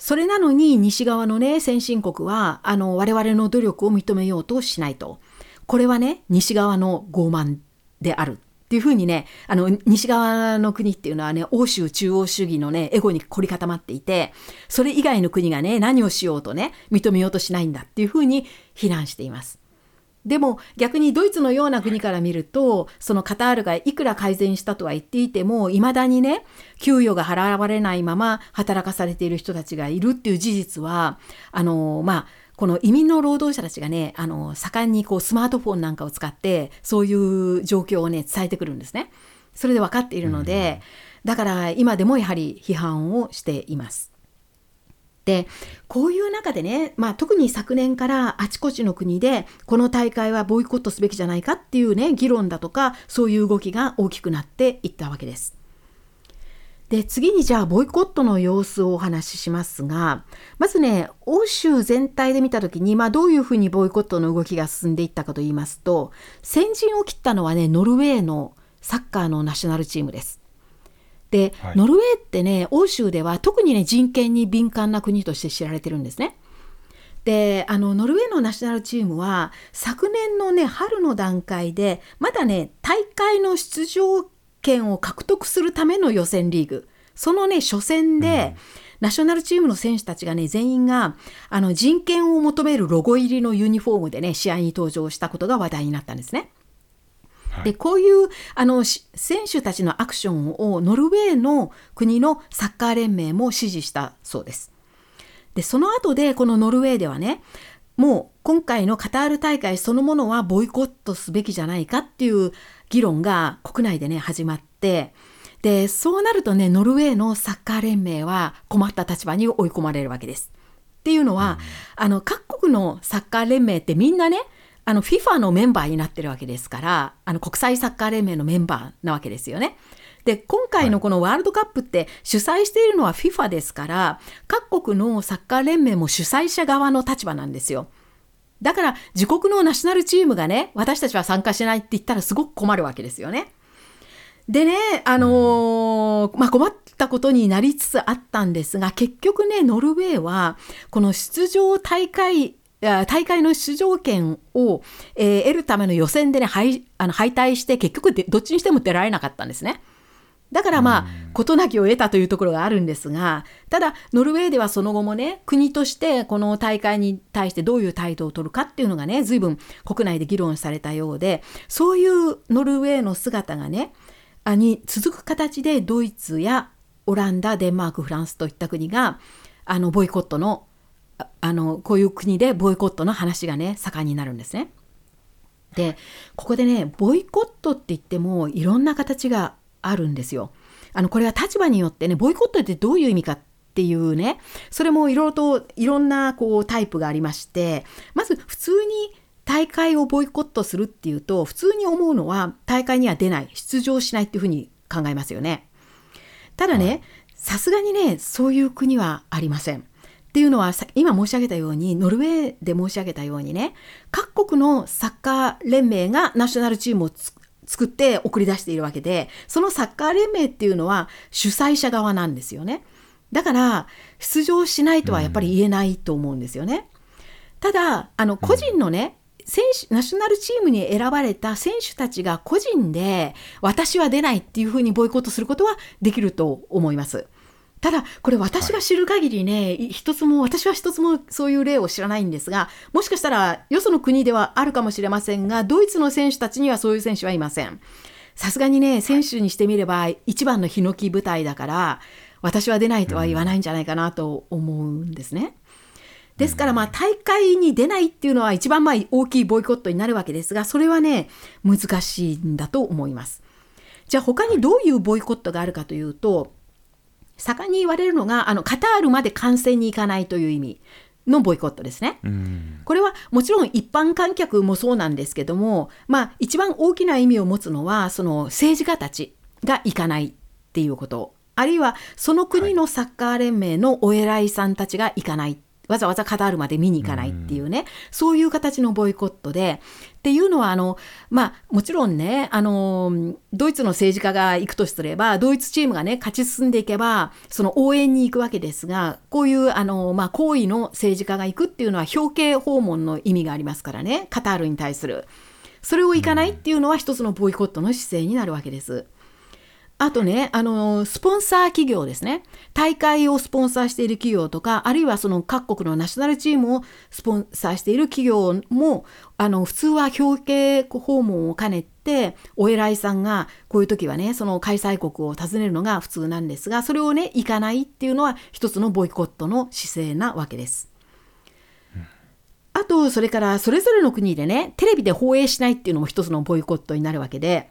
それなのに西側のね先進国はあの我々の努力を認めようとしないとこれはね西側の傲慢であるっていうふうにね、あの、西側の国っていうのはね、欧州中央主義のね、エゴに凝り固まっていて、それ以外の国がね、何をしようとね、認めようとしないんだっていうふうに非難しています。でも逆にドイツのような国から見ると、そのカタールがいくら改善したとは言っていても、いまだにね、給与が払われないまま働かされている人たちがいるっていう事実は、あの、まあ、この移民の労働者たちがね、あの、盛んにこうスマートフォンなんかを使って、そういう状況をね、伝えてくるんですね。それで分かっているので、だから今でもやはり批判をしています。でこういう中でね、まあ、特に昨年からあちこちの国でこの大会はボイコットすべきじゃないかっていうね議論だとかそういう動きが大きくなっていったわけです。で次にじゃあボイコットの様子をお話ししますがまずね欧州全体で見た時に、まあ、どういうふうにボイコットの動きが進んでいったかと言いますと先陣を切ったのはねノルウェーのサッカーのナショナルチームです。で、はい、ノルウェーってね欧州では特にね人権に敏感な国として知られてるんですね。であのノルウェーのナショナルチームは昨年のね春の段階でまだね大会の出場権を獲得するための予選リーグそのね初戦で、うん、ナショナルチームの選手たちがね全員があの人権を求めるロゴ入りのユニフォームでね試合に登場したことが話題になったんですね。でこういうあの選手たちのアクションをノルウェーの国のサッカー連盟も支持したそうです。でその後でこのノルウェーではねもう今回のカタール大会そのものはボイコットすべきじゃないかっていう議論が国内でね始まってでそうなるとねノルウェーのサッカー連盟は困った立場に追い込まれるわけです。っていうのは、うん、あの各国のサッカー連盟ってみんなねあの FIFA のメンバーになってるわけですからあの国際サッカー連盟のメンバーなわけですよね。で今回のこのワールドカップって主催しているのは FIFA ですから各国のサッカー連盟も主催者側の立場なんですよ。だから自国のナショナルチームがね私たちは参加しないって言ったらすごく困るわけですよね。でね、あのー、まあ、困ったことになりつつあったんですが結局ねノルウェーはこの出場大会大会の出場権を、えー、得るための予選でね敗あの敗退して結局どっちにしても出られなかったんですね。だからまあ事なきを得たというところがあるんですがただノルウェーではその後もね国としてこの大会に対してどういう態度を取るかっていうのがね随分国内で議論されたようでそういうノルウェーの姿がねあに続く形でドイツやオランダデンマークフランスといった国があのボイコットのあのこういう国でボイコットの話がね盛んになるんですね。でここでねボイコットって言ってもいろんな形があるんですよ。あのこれは立場によってねボイコットってどういう意味かっていうねそれもいろいろといろんなこうタイプがありましてまず普通に大会をボイコットするっていうと普通に思うのは大会には出ない出場しないっていうふうに考えますよね。ただねさすがにねそういう国はありません。っていうのは今申し上げたようにノルウェーで申し上げたようにね各国のサッカー連盟がナショナルチームを作って送り出しているわけでそのサッカー連盟っていうのは主催者側なんですよね。だから出場しないとはやっぱり言えないと思うんですよね、ただあの個人のね、選手ナショナルチームに選ばれた選手たちが個人で私は出ないっていうふうにボイコットすることはできると思います。ただこれ私が知る限りね、はい、一つも私は一つもそういう例を知らないんですがもしかしたらよその国ではあるかもしれませんがドイツの選手たちにはそういう選手はいませんさすがにね選手にしてみれば一番のヒノキ舞台だから私は出ないとは言わないんじゃないかなと思うんですね。ですからまあ大会に出ないっていうのは一番まあ大きいボイコットになるわけですがそれはね難しいんだと思います。じゃあ他にどういうボイコットがあるかというと盛んに言われるのがあのカタールまで観戦に行かないという意味のボイコットですね。これはもちろん一般観客もそうなんですけども、まあ、一番大きな意味を持つのはその政治家たちが行かないっていうこと。あるいはその国のサッカー連盟のお偉いさんたちが行かない。わざわざカタールまで見に行かないっていうね、うん、そういう形のボイコットでっていうのはあの、まあ、もちろんねあのドイツの政治家が行くとすればドイツチームがね勝ち進んでいけばその応援に行くわけですがこういうあの、まあ、行為の政治家が行くっていうのは表敬訪問の意味がありますからねカタールに対する。それを行かないっていうのは一つのボイコットの姿勢になるわけです。あとね、あの、スポンサー企業ですね。大会をスポンサーしている企業とか、あるいはその各国のナショナルチームをスポンサーしている企業も、あの、普通は表敬訪問を兼ねて、お偉いさんが、こういう時はね、その開催国を訪ねるのが普通なんですが、それをね、行かないっていうのは一つのボイコットの姿勢なわけです。あと、それからそれぞれの国でね、テレビで放映しないっていうのも一つのボイコットになるわけで、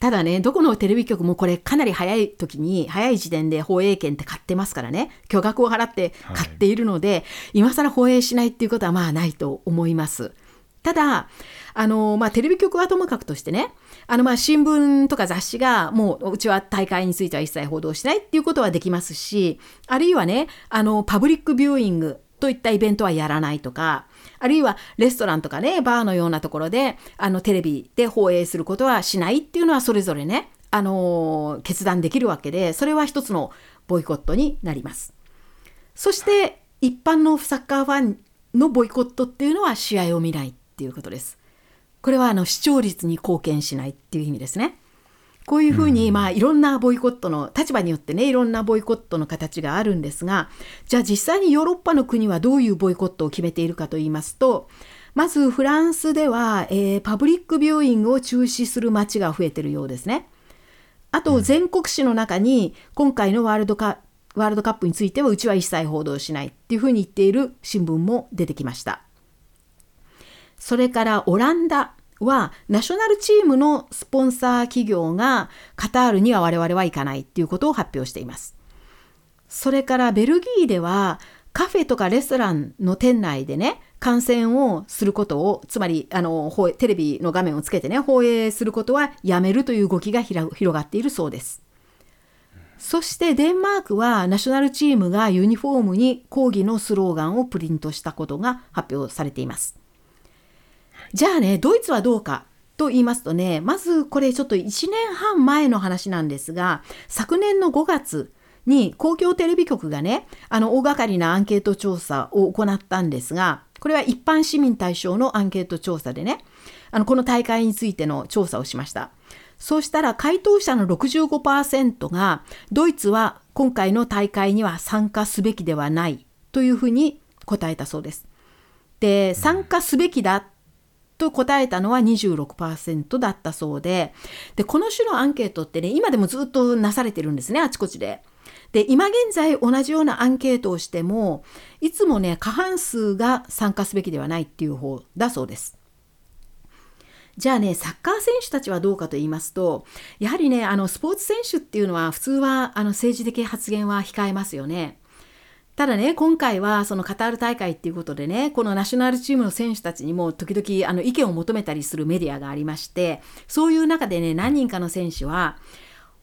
ただね、どこのテレビ局もこれかなり早い時に、早い時点で放映権って買ってますからね、巨額を払って買っているので、はい、今更放映しないっていうことはまあないと思います。ただ、あの、まあ、テレビ局はともかくとしてね、あの、まあ、新聞とか雑誌が、もう、うちは大会については一切報道しないっていうことはできますし、あるいはね、あの、パブリックビューイングといったイベントはやらないとか、あるいはレストランとかね、バーのようなところで、あの、テレビで放映することはしないっていうのはそれぞれね、あの、決断できるわけで、それは一つのボイコットになります。そして、一般のサッカーファンのボイコットっていうのは試合を見ないっていうことです。これはあの視聴率に貢献しないっていう意味ですね。こういうふうに、まあ、いろんなボイコットの立場によってねいろんなボイコットの形があるんですがじゃあ実際にヨーロッパの国はどういうボイコットを決めているかと言いますとまずフランスでは、えー、パブリックビューイングを中止する街が増えてるようですね。あと全国紙の中に今回のワールドカワールドカップについてはうちは一切報道しないっていうふうに言っている新聞も出てきました。それからオランダはナショナルチームのスポンサー企業がカタールには我々は行かないっていうことを発表しています。それからベルギーではカフェとかレストランの店内でね観戦をすることをつまりあのテレビの画面をつけてね放映することはやめるという動きが広がっているそうです。そしてデンマークはナショナルチームがユニフォームに抗議のスローガンをプリントしたことが発表されています。じゃあね、ドイツはどうかと言いますとね、まずこれちょっと1年半前の話なんですが、昨年の5月に公共テレビ局がね、あの大掛かりなアンケート調査を行ったんですが、これは一般市民対象のアンケート調査でね、あのこの大会についての調査をしました。そうしたら回答者の65%がドイツは今回の大会には参加すべきではないというふうに答えたそうです。で参加すべきだと答えたのは26%だったそうででこの種のアンケートってね今でもずっとなされてるんですねあちこちで。で今現在同じようなアンケートをしてもいつもね過半数が参加すべきではないっていう方だそうです。じゃあねサッカー選手たちはどうかと言いますとやはりねあのスポーツ選手っていうのは普通はあの政治的発言は控えますよね。ただね、今回はそのカタール大会っていうことでね、このナショナルチームの選手たちにも時々あの意見を求めたりするメディアがありまして、そういう中でね、何人かの選手は、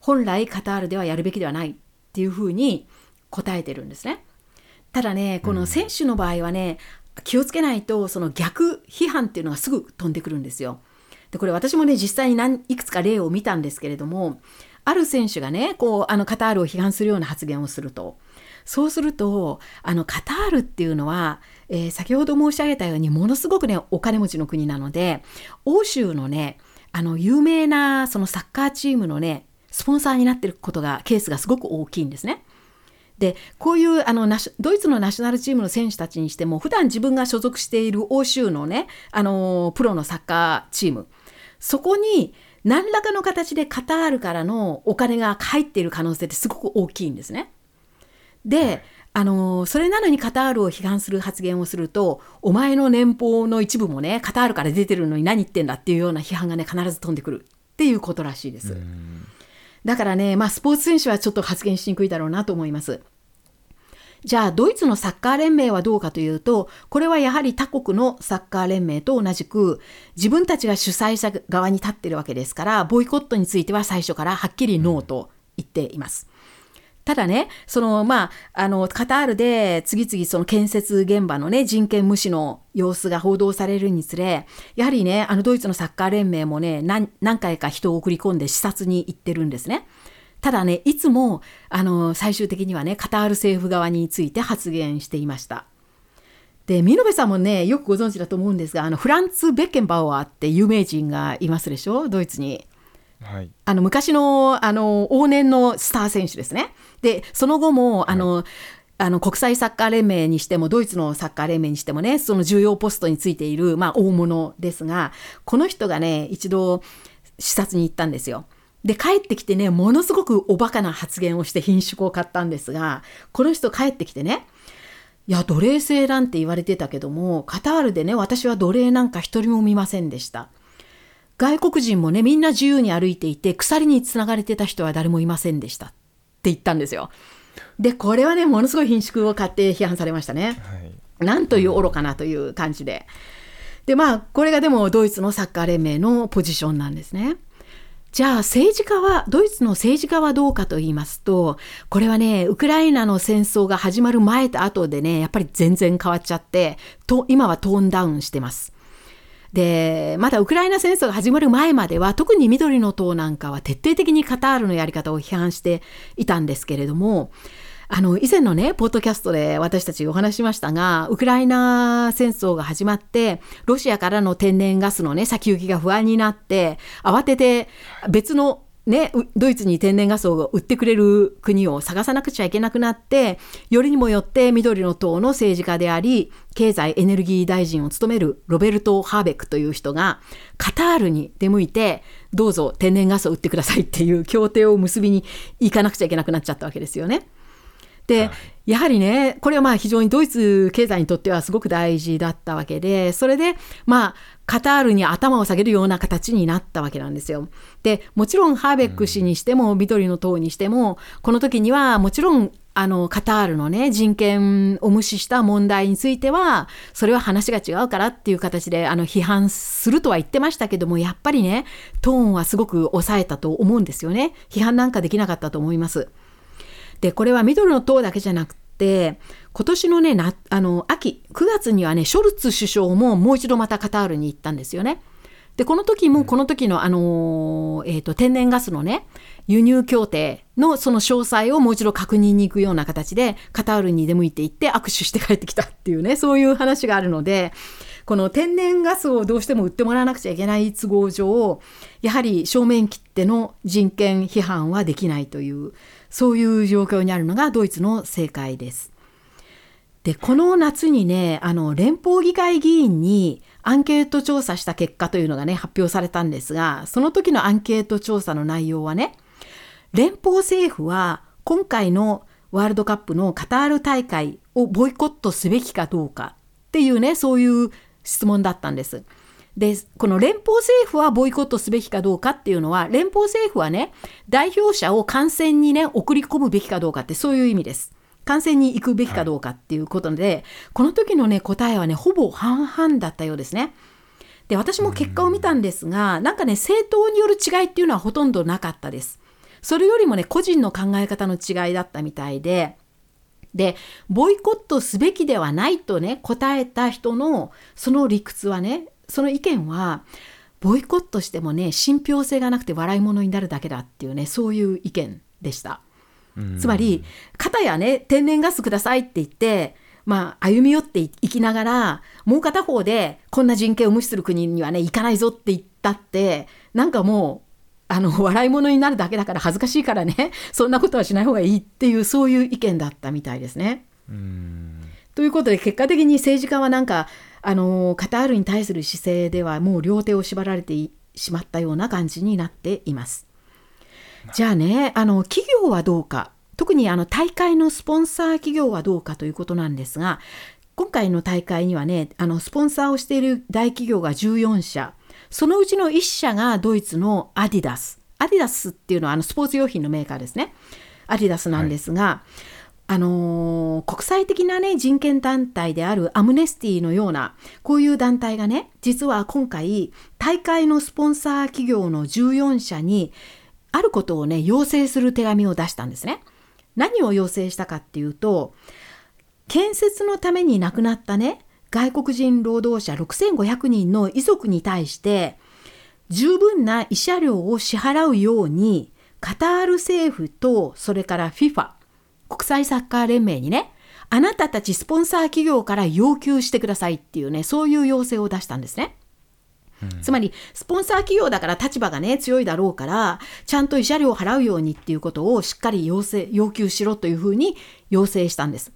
本来カタールではやるべきではないっていうふうに答えてるんですね。ただね、この選手の場合はね、気をつけないと、その逆批判っていうのがすぐ飛んでくるんですよ。で、これ私もね、実際に何いくつか例を見たんですけれども、ある選手がね、こう、あのカタールを批判するような発言をすると。そうするとあのカタールっていうのは、えー、先ほど申し上げたようにものすごくねお金持ちの国なので欧州のねあの有名なそのサッカーチームのねスポンサーになってることがケースがすごく大きいんですね。でこういうあのドイツのナショナルチームの選手たちにしても普段自分が所属している欧州のねあのプロのサッカーチームそこに何らかの形でカタールからのお金が入っている可能性ってすごく大きいんですね。で、あのそれなのにカタールを批判する発言をするとお前の年俸の一部もねカタールから出てるのに何言ってんだっていうような批判がね必ず飛んでくるっていうことらしいです。だからね、まあ、スポーツ選手はちょっと発言しにくいだろうなと思います。じゃあドイツのサッカー連盟はどうかというとこれはやはり他国のサッカー連盟と同じく自分たちが主催者側に立ってるわけですからボイコットについては最初からはっきりノーと言っています。ただね、そのまあ、あのカタールで次々その建設現場のね人権無視の様子が報道されるにつれ、やはりね、あのドイツのサッカー連盟もね、何何回か人を送り込んで視察に行ってるんですね。ただね、いつもあの最終的にはね、カタール政府側について発言していました。で、見延さんもね、よくご存知だと思うんですが、あのフランツ・ベッケンバウアーって有名人がいますでしょ、ドイツに。はい、あの昔のあの往年のスター選手ですね。でその後もあの、はいあの国際サッカー連盟にしてもドイツのサッカー連盟にしてもねその重要ポストについている、まあ、大物ですがこの人がね一度視察に行ったんですよ。で帰ってきてねものすごくおバカな発言をして品種を買ったんですがこの人帰ってきてねいや奴隷制なんて言われてたけどもカタールでね私は奴隷なんか一人も見ませんでした。外国人もねみんな自由に歩いていて鎖につながれてた人は誰もいませんでしたって言ったんですよ。でこれはねものすごい貧縮を買って批判されましたね。はい、なんという愚かなという感じで。でまあこれがでもドイツのサッカー連盟のポジションなんですね。じゃあ政治家は、ドイツの政治家はどうかと言いますと、これはね、ウクライナの戦争が始まる前と後でね、やっぱり全然変わっちゃって、と今はトーンダウンしてます。で、まだウクライナ戦争が始まる前までは、特に緑の党なんかは徹底的にカタールのやり方を批判していたんですけれども、あの、以前のね、ポッドキャストで私たちお話しましたが、ウクライナ戦争が始まって、ロシアからの天然ガスのね、先行きが不安になって、慌てて別のね、ドイツに天然ガスを売ってくれる国を探さなくちゃいけなくなって、よりにもよって緑の党の政治家であり、経済エネルギー大臣を務めるロベルト・ハーベックという人が、カタールに出向いて、どうぞ天然ガスを売ってくださいっていう協定を結びに行かなくちゃいけなくなっちゃったわけですよね。で、はい、やはりね、これはまあ非常にドイツ経済にとってはすごく大事だったわけで、それで、まあ、カタールに頭を下げるような形になったわけなんですよ。で、もちろんハーベック氏にしても、緑の党にしても、この時にはもちろんあのカタールのね人権を無視した問題についてはそれは話が違うからっていう形であの批判するとは言ってましたけどもやっぱりねトーンはすごく抑えたと思うんですよね批判なんかできなかったと思います。でこれは緑の党だけじゃなくて今年のねなあの秋9月にはねショルツ首相ももう一度またカタールに行ったんですよね。でこの時もこの時のあの、えーと、天然ガスのね輸入協定のその詳細をもう一度確認に行くような形でカタールに出向いていって握手して帰ってきたっていうねそういう話があるのでこの天然ガスをどうしても売ってもらわなくちゃいけない都合上やはり正面切っての人権批判はできないというそういう状況にあるのがドイツの政界です。で、この夏にね、あの、連邦議会議員にアンケート調査した結果というのがね、発表されたんですが、その時のアンケート調査の内容はね、連邦政府は今回のワールドカップのカタール大会をボイコットすべきかどうかっていうね、そういう質問だったんです。で、この連邦政府はボイコットすべきかどうかっていうのは、連邦政府はね、代表者を観戦にね、送り込むべきかどうかってそういう意味です。観戦に行くべきかどうかっていうことで、はい、この時のね、答えはね、ほぼ半々だったようですね。で、私も結果を見たんですが、なんかね、政党による違いっていうのはほとんどなかったです。それよりもね、個人の考え方の違いだったみたいで、で、ボイコットすべきではないとね、答えた人のその理屈はね、その意見はボイコットしてもね信憑性がなくて笑い物になるだけだっていうねそういう意見でした。つまり片やね天然ガスくださいって言ってまあ、歩み寄っていきながらもう片方でこんな人権を無視する国にはね行かないぞって言ったってなんかもうあの笑い物になるだけだから恥ずかしいからねそんなことはしない方がいいっていうそういう意見だったみたいですね。ということで結果的に政治家はなんかあのカタールに対する姿勢ではもう両手を縛られてしまったような感じになっています。じゃあねあの企業はどうか。特にあの大会のスポンサー企業はどうかということなんですが今回の大会にはねあのスポンサーをしている大企業が14社。そのうちの1社がドイツのアディダスアディダスっていうのはあのスポーツ用品のメーカーですね。アディダスなんですが、はい。あのー、国際的なね人権団体であるアムネスティのようなこういう団体がね実は今回大会のスポンサー企業の14社にあることをね要請する手紙を出したんですね。何を要請したかっていうと建設のために亡くなったね外国人労働者6500人の遺族に対して十分な慰謝料を支払うようにカタール政府とそれから FIFA 国際サッカー連盟にね、あなたたちスポンサー企業から要求してくださいっていうね、そういう要請を出したんですね。つまり、スポンサー企業だから立場がね、強いだろうから、ちゃんと慰謝料を払うようにっていうことをしっかり要請、要求しろというふうに要請したんです。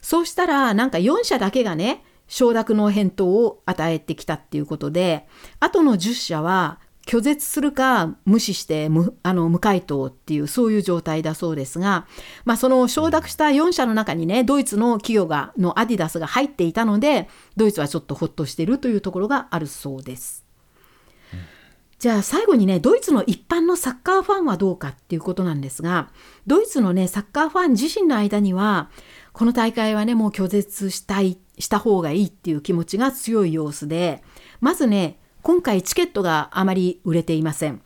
そうしたら、なんか4社だけがね、承諾の返答を与えてきたっていうことで、あとの10社は拒絶するか無視して無あの無回答っていうそういう状態だそうですが、まあ、その承諾した4社の中にねドイツの企業がのアディダスが入っていたのでドイツはちょっとほっとしているというところがあるそうです。じゃあ最後にねドイツの一般のサッカーファンはどうかっていうことなんですがドイツのねサッカーファン自身の間にはこの大会はねもう拒絶したいした方がいいっていう気持ちが強い様子でまずね今回チケットがあまり売れていません。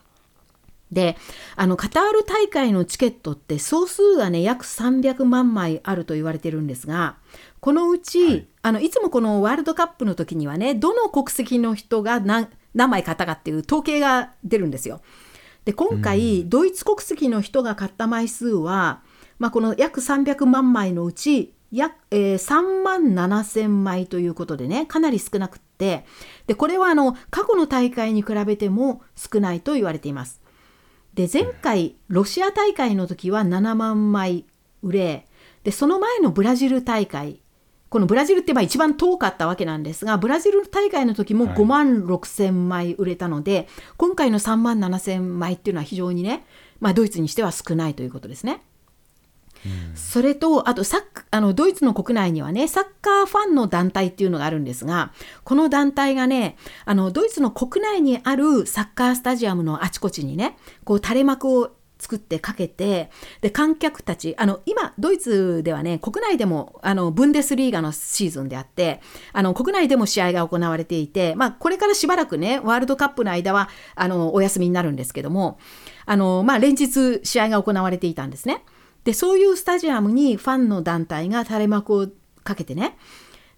であのカタール大会のチケットって総数がね約300万枚あると言われてるんですがこのうち、はい、あのいつもこのワールドカップの時にはねどの国籍の人が何何枚買ったかっていう統計が出るんですよ。で今回、ドイツ国籍の人が買った枚数は、まあ、この約300万枚のうち約、えー、3万7千枚ということでねかなり少なくってでこれはあの過去の大会に比べても少ないと言われています。で前回ロシア大会の時は7万枚売れでその前のブラジル大会このブラジルってまあ一番遠かったわけなんですがブラジル大会の時も5万6千枚売れたので、はい、今回の3万7千枚っていうのは非常にね、まあ、ドイツにしては少ないということですね。それとあとサッあのドイツの国内にはねサッカーファンの団体っていうのがあるんですがこの団体がねあのドイツの国内にあるサッカースタジアムのあちこちにねこう垂れ幕を作ってかけてで観客たちあの今ドイツではね国内でもあのブンデスリーガのシーズンであってあの国内でも試合が行われていて、まあ、これからしばらくねワールドカップの間はあのお休みになるんですけどもあの、まあ、連日試合が行われていたんですね。でそういうスタジアムにファンの団体が垂れ幕をかけてね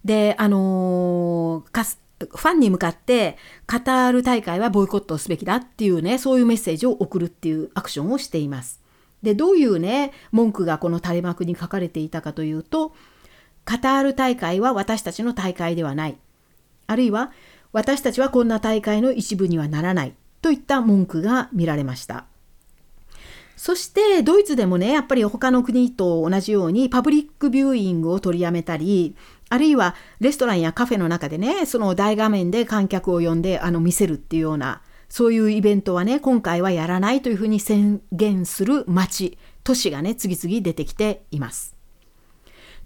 であのー、ファンに向かってカタール大会はボイコットすべきだっていうねそういうメッセージを送るっていうアクションをしています。でどういうね文句がこの垂れ幕に書かれていたかというとカタール大会は私たちの大会ではないあるいは私たちはこんな大会の一部にはならないといった文句が見られました。そしてドイツでもねやっぱり他の国と同じようにパブリックビューイングを取りやめたりあるいはレストランやカフェの中でねその大画面で観客を呼んであの見せるっていうようなそういうイベントはね今回はやらないというふうに宣言する町都市がね次々出てきています。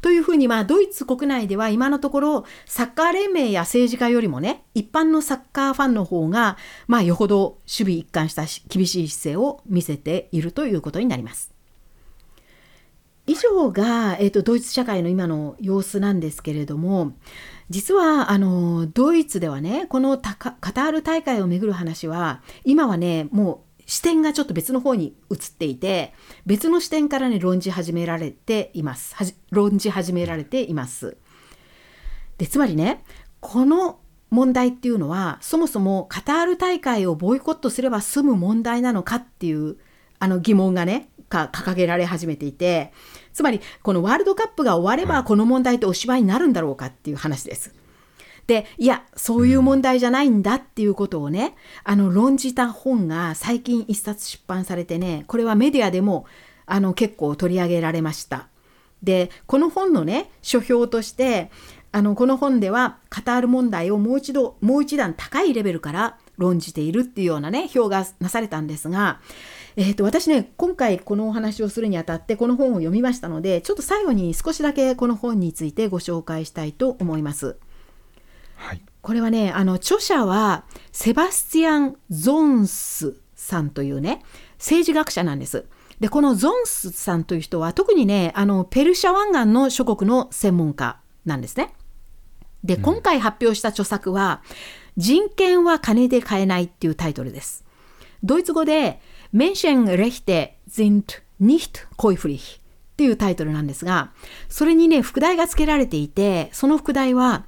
というふうにまあドイツ国内では今のところサッカー連盟や政治家よりもね一般のサッカーファンの方がまあよほど守備一貫した厳しい姿勢を見せているということになります。以上が、えーと、ドイツ社会の今の様子なんですけれども実はあのドイツではねこのカタール大会をめぐる話は今はねもう視点がちょっと別の方に移っていて別の視点からね論じ始められています。論じ始められています。でつまりねこの問題っていうのはそもそもカタール大会をボイコットすれば済む問題なのかっていうあの疑問がねか掲げられ始めていてつまりこのワールドカップが終わればこの問題っておしまいになるんだろうかっていう話です。でいやそういう問題じゃないんだっていうことをねあの論じた本が最近一冊出版されてねこれはメディアでもあの結構取り上げられました。でこの本のね書評としてあのこの本ではカタール問題をもう一度もう一段高いレベルから論じているっていうようなね表がなされたんですがえーと、私ね今回このお話をするにあたってこの本を読みましたのでちょっと最後に少しだけこの本についてご紹介したいと思います。はい、これはねあの著者はセバスティアン・ゾンスさんというね政治学者なんです。でこのゾンスさんという人は特にねあのペルシャ湾岸の諸国の専門家なんですね。で今回発表した著作は「人権は金で買えない」っていうタイトルです。ドイツ語で Menschenrechte sind nicht käuflich っていうタイトルなんですが、それにね、副題が付けられていて、その副題は、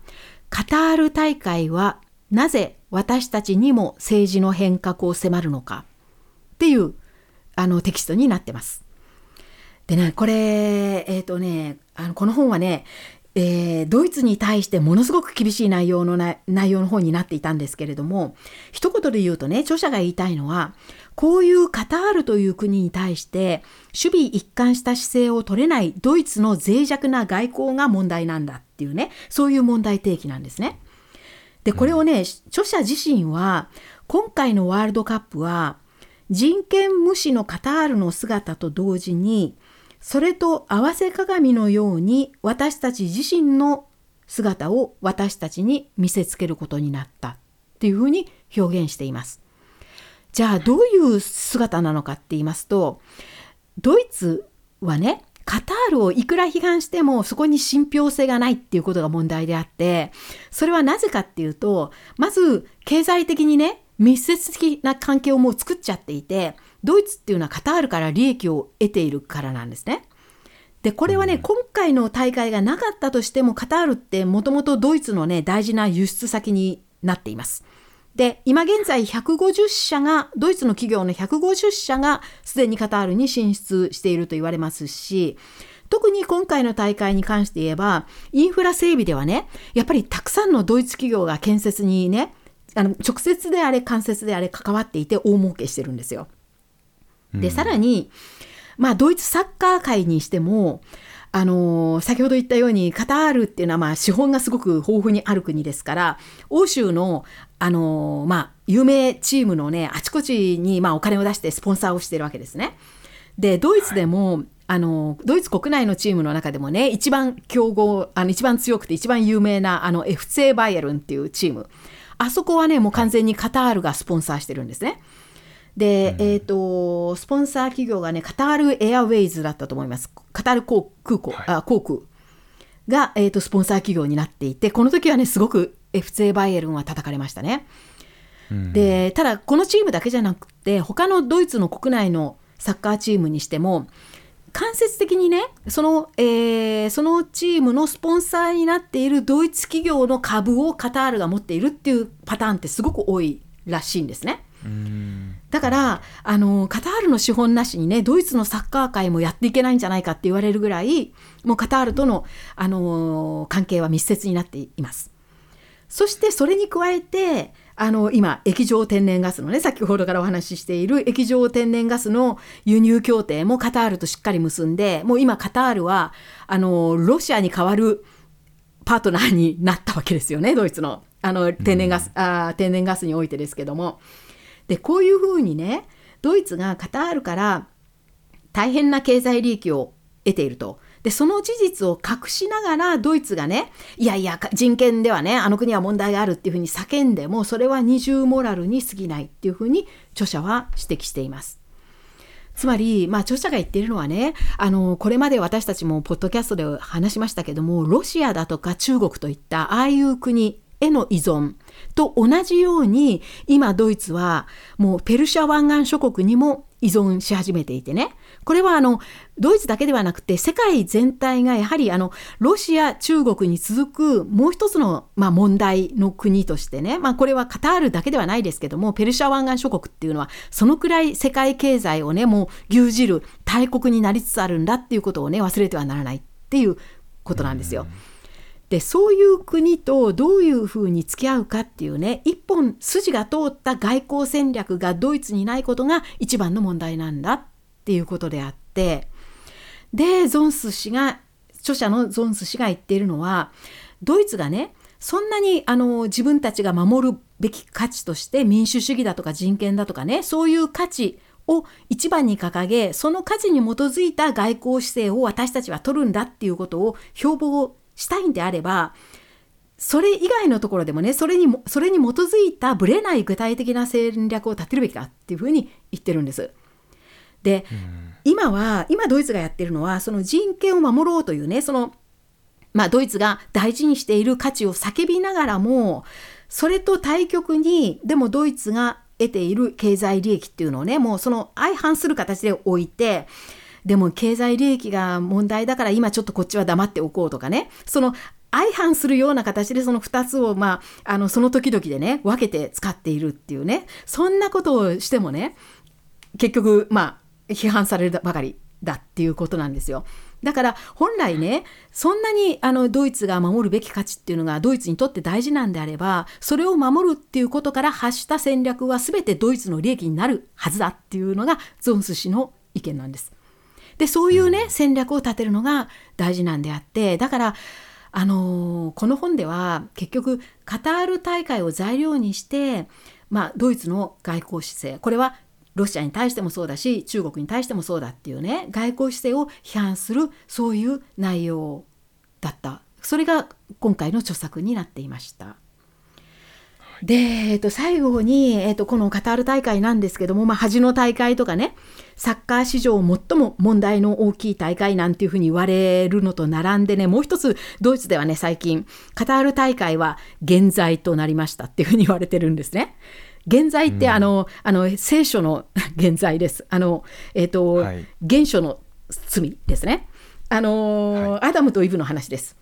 カタール大会はなぜ私たちにも政治の変革を迫るのかっていうあのテキストになってます。でね、これ、えっ、ー、とね、あのこの本はね、えー、ドイツに対してものすごく厳しい内容の内容の本になっていたんですけれども一言で言うとね著者が言いたいのはこういうカタールという国に対して守備一貫した姿勢を取れないドイツの脆弱な外交が問題なんだっていうねそういう問題提起なんですね。でこれをね、著者自身は今回のワールドカップは人権無視のカタールの姿と同時にそれと合わせ鏡のように私たち自身の姿を私たちに見せつけることになったっていうふうに表現しています。じゃあどういう姿なのかって言いますとドイツはねカタールをいくら批判してもそこに信憑性がないっていうことが問題であってそれはなぜかっていうとまず経済的にね密接的な関係をもう作っちゃっていてドイツっていうのはカタールから利益を得ているからなんですね。でこれはね、今回の大会がなかったとしてもカタールってもともとドイツのね大事な輸出先になっています。で今現在150社がドイツの企業の150社がすでにカタールに進出していると言われますし特に今回の大会に関して言えばインフラ整備ではねやっぱりたくさんのドイツ企業が建設にねあの直接であれ間接であれ関わっていて大儲けしてるんですよ。でさらにまあ、ドイツサッカー界にしても、あのー、先ほど言ったようにカタールっていうのはまあ資本がすごく豊富にある国ですから欧州の、あのー、まあ、有名チームのねあちこちにまあお金を出してスポンサーをしてるわけですね。でドイツでも、はい、あのドイツ国内のチームの中でもね一番強豪あの一番強くて一番有名なあの FC バイエルンっていうチームあそこはねもう完全にカタールがスポンサーしてるんですね。はいで、うん、えっ、ー、と、スポンサー企業がね、カタールエアウェイズだったと思います。カタール航空港、はい、あ航空が、えーと、スポンサー企業になっていて、この時はね、すごく FC バイエルンは叩かれましたね。うん、で、ただ、このチームだけじゃなくて、他のドイツの国内のサッカーチームにしても、間接的にねその,、えー、そのチームのスポンサーになっているドイツ企業の株をカタールが持っているっていうパターンってすごく多いらしいんですね。だからあのカタールの資本なしにねドイツのサッカー界もやっていけないんじゃないかって言われるぐらいもうカタールとのあの関係は密接になっています。そしてそれに加えてあの今液状天然ガスのね先ほどからお話ししている液状天然ガスの輸入協定もカタールとしっかり結んでもう今カタールはあのロシアに代わるパートナーになったわけですよねドイツのあの天然ガス、うん、あ天然ガスにおいてですけども。でこういうふうにねドイツがカタールから大変な経済利益を得ていると。でその事実を隠しながらドイツがねいやいや人権ではねあの国は問題があるっていうふうに叫んでもそれは二重モラルに過ぎないっていうふうに著者は指摘しています。つまり、まあ、著者が言っているのはねあのこれまで私たちもポッドキャストで話しましたけどもロシアだとか中国といったああいう国への依存と同じように今ドイツはもうペルシャ湾岸諸国にも依存し始めていてね。これはあのドイツだけではなくて世界全体がやはりあのロシア中国に続くもう一つの、まあ、問題の国としてね、まあ、これはカタールだけではないですけどもペルシャ湾岸諸国っていうのはそのくらい世界経済をねもう牛耳る大国になりつつあるんだっていうことをね忘れてはならないっていうことなんですよ。でそういう国とどういうふうに付き合うかっていうね一本筋が通った外交戦略がドイツにないことが一番の問題なんだっていうことであってでゾンス氏が著者のゾンス氏が言っているのはドイツがねそんなにあの自分たちが守るべき価値として民主主義だとか人権だとかねそういう価値を一番に掲げその価値に基づいた外交姿勢を私たちは取るんだっていうことを標榜したいんであればそれ以外のところでもねそれにそれに基づいたぶれない具体的な戦略を立てるべきだっていうふうに言ってるんです。で、今は今ドイツがやってるのはその人権を守ろうというねそのまあドイツが大事にしている価値を叫びながらもそれと対極にでもドイツが得ている経済利益っていうのをねもうその相反する形で置いてでも経済利益が問題だから今ちょっとこっちは黙っておこうとかねその相反するような形でその2つを、まあ、あのその時々でね分けて使っているっていうねそんなことをしてもね結局まあ批判されるばかりだっていうことなんですよ。だから本来ねそんなにあのドイツが守るべき価値っていうのがドイツにとって大事なんであればそれを守るっていうことから発した戦略は全てドイツの利益になるはずだっていうのがゾンス氏の意見なんです。でそういうね戦略を立てるのが大事なんであってだからあのー、この本では結局カタール大会を材料にして、まあ、ドイツの外交姿勢これはロシアに対してもそうだし中国に対してもそうだっていうね外交姿勢を批判するそういう内容だった。それが今回の著作になっていました。で、えっと、最後に、えっと、このカタール大会なんですけども、まあ、恥の大会とかね、サッカー史上最も問題の大きい大会なんていうふうに言われるのと並んでね、もう一つ、ドイツではね、最近、カタール大会は現在となりましたっていうふうに言われてるんですね。現在ってあの、うん、あの聖書の 現在です。あのえっ、ー、と、はい、原初の罪ですね。あの、はい、アダムとイブの話です。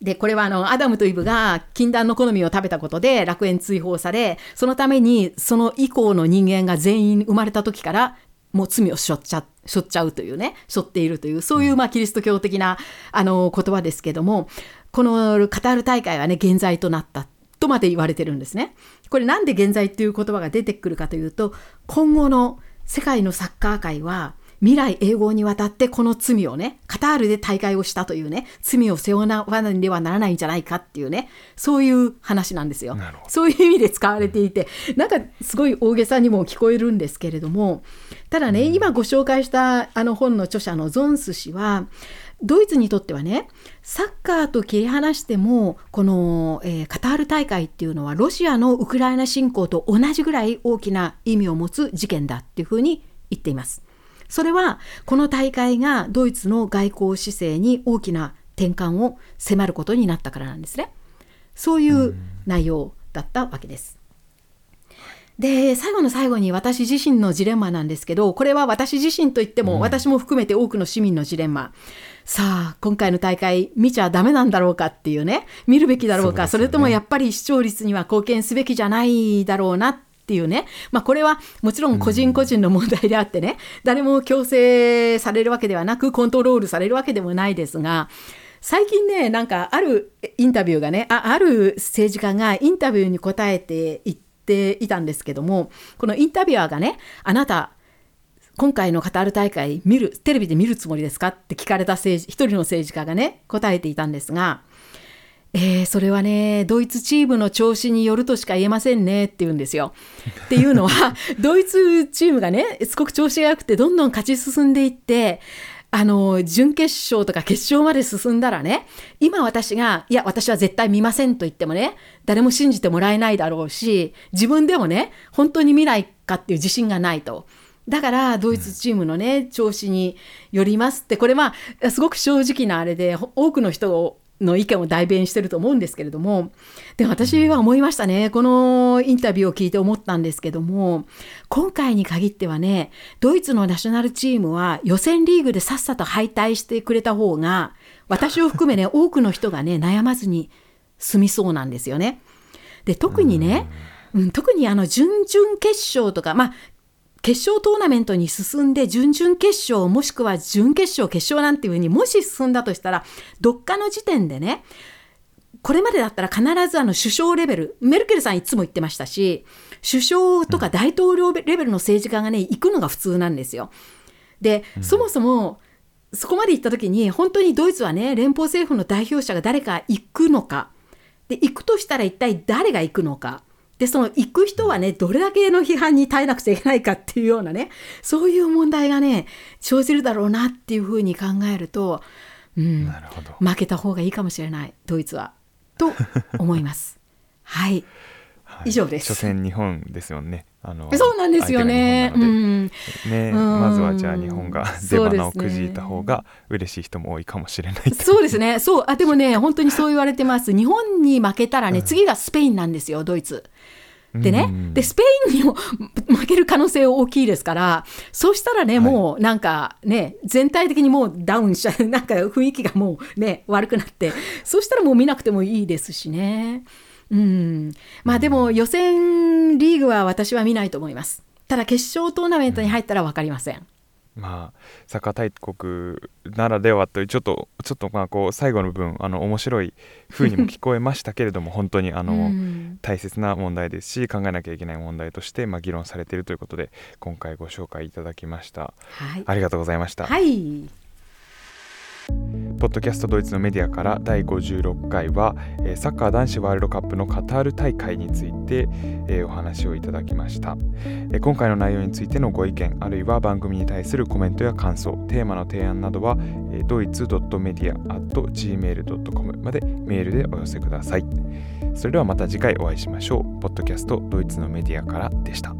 でこれはあのアダムとイブが禁断の好みを食べたことで楽園追放されそのためにその以降の人間が全員生まれた時からもう罪をしょっちゃしょっちゃうというねしょっているというそういうまあキリスト教的なあの言葉ですけどもこのカタール大会はね現在となったとまで言われてるんですね。これなんで現在っていう言葉が出てくるかというと今後の世界のサッカー界は未来永劫にわたってこの罪をね、カタールで大会をしたというね、罪を背負わなではならないんじゃないかっていうね、そういう話なんですよ。そういう意味で使われていて、なんかすごい大げさにも聞こえるんですけれども、ただね、今ご紹介したあの本の著者のゾンス氏は、ドイツにとってはねサッカーと切り離してもこの、えー、カタール大会っていうのはロシアのウクライナ侵攻と同じぐらい大きな意味を持つ事件だっていうふうに言っています。それはこの大会がドイツの外交姿勢に大きな転換を迫ることになったからなんですね。そういう内容だったわけです。で最後の最後に私自身のジレンマなんですけどこれは私自身といっても、私も含めて多くの市民のジレンマ。さあ今回の大会見ちゃダメなんだろうかっていうね。見るべきだろうか。そ、ね,、れともやっぱり視聴率には貢献すべきじゃないだろうなっていうね、まあ、これはもちろん個人個人の問題であってね、うん、誰も強制されるわけではなくコントロールされるわけでもないですが最近ねなんかあるインタビューがねあある政治家がインタビューに答えていっていたんですけどもこのインタビュアーがねあなた今回のカタール大会見るテレビで見るつもりですか？って聞かれた政治一人の政治家がね答えていたんですがえー、それはね、ドイツチームの調子によるとしか言えませんねって言うんですよ。っていうのは、ドイツチームがね、すごく調子が良くて、どんどん勝ち進んでいって、あの、準決勝とか決勝まで進んだらね、今私が、いや、私は絶対見ませんと言ってもね、誰も信じてもらえないだろうし、自分でもね、本当に見ないかっていう自信がないと。だからドイツチームのね、調子によりますって、これまあ、すごく正直なあれで、多くの人の意見を代弁してると思うんですけれどもで私は思いましたねこのインタビューを聞いて思ったんですけども今回に限ってはねドイツのナショナルチームは予選リーグでさっさと敗退してくれた方が私を含めね 多くの人がね悩まずに済みそうなんですよね。で特にね、うん、特にあの準々決勝とか、まあ、決勝トーナメントに進んで準々決勝もしくは準決勝決勝なんていうふうにもし進んだとしたらどっかの時点でねこれまでだったら必ずあの首相レベルメルケルさんいつも言ってましたし首相とか大統領レベルの政治家がね行くのが普通なんですよ。で、うん、そもそもそこまで行った時に本当にドイツはね連邦政府の代表者が誰か行くのか。で行くとしたら一体誰が行くのかでその行く人はねどれだけの批判に耐えなくちゃいけないかっていうようなねそういう問題がね生じるだろうなっていうふうに考えると、うん、なるほど負けた方がいいかもしれないドイツはと思います。はい以上です。初戦日本ですよね。あのそうなんですよね。うん、ね、まずはじゃあ日本が出花をくじいた方が嬉しい人も多いかもしれない。そうですね。そうあでもね本当にそう言われてます。日本に負けたらね、次がスペインなんですよドイツ。でね、でスペインにも 負ける可能性大きいですからそうしたらね、はい、もうなんかね全体的にもうダウンしちゃう なんか雰囲気がもうね悪くなってそうしたらもう見なくてもいいですしね。うん、まあでも予選リーグは私は見ないと思います。ただ決勝トーナメントに入ったら分かりません。まあ、サッカー大国ならではというちょっとちょっとまあこう最後の分あの面白い風にも聞こえましたけれども 本当にあの、うん、大切な問題ですし考えなきゃいけない問題としてまあ議論されているということで今回ご紹介いただきました、はい、ありがとうございました。はいポッドキャストドイツのメディアから第56回はサッカー男子ワールドカップのカタール大会についてお話をいただきました。今回の内容についてのご意見あるいは番組に対するコメントや感想テーマの提案などはドイツ .media.gmail.com までメールでお寄せください。それではまた次回お会いしましょう。ポッドキャストドイツのメディアからでした。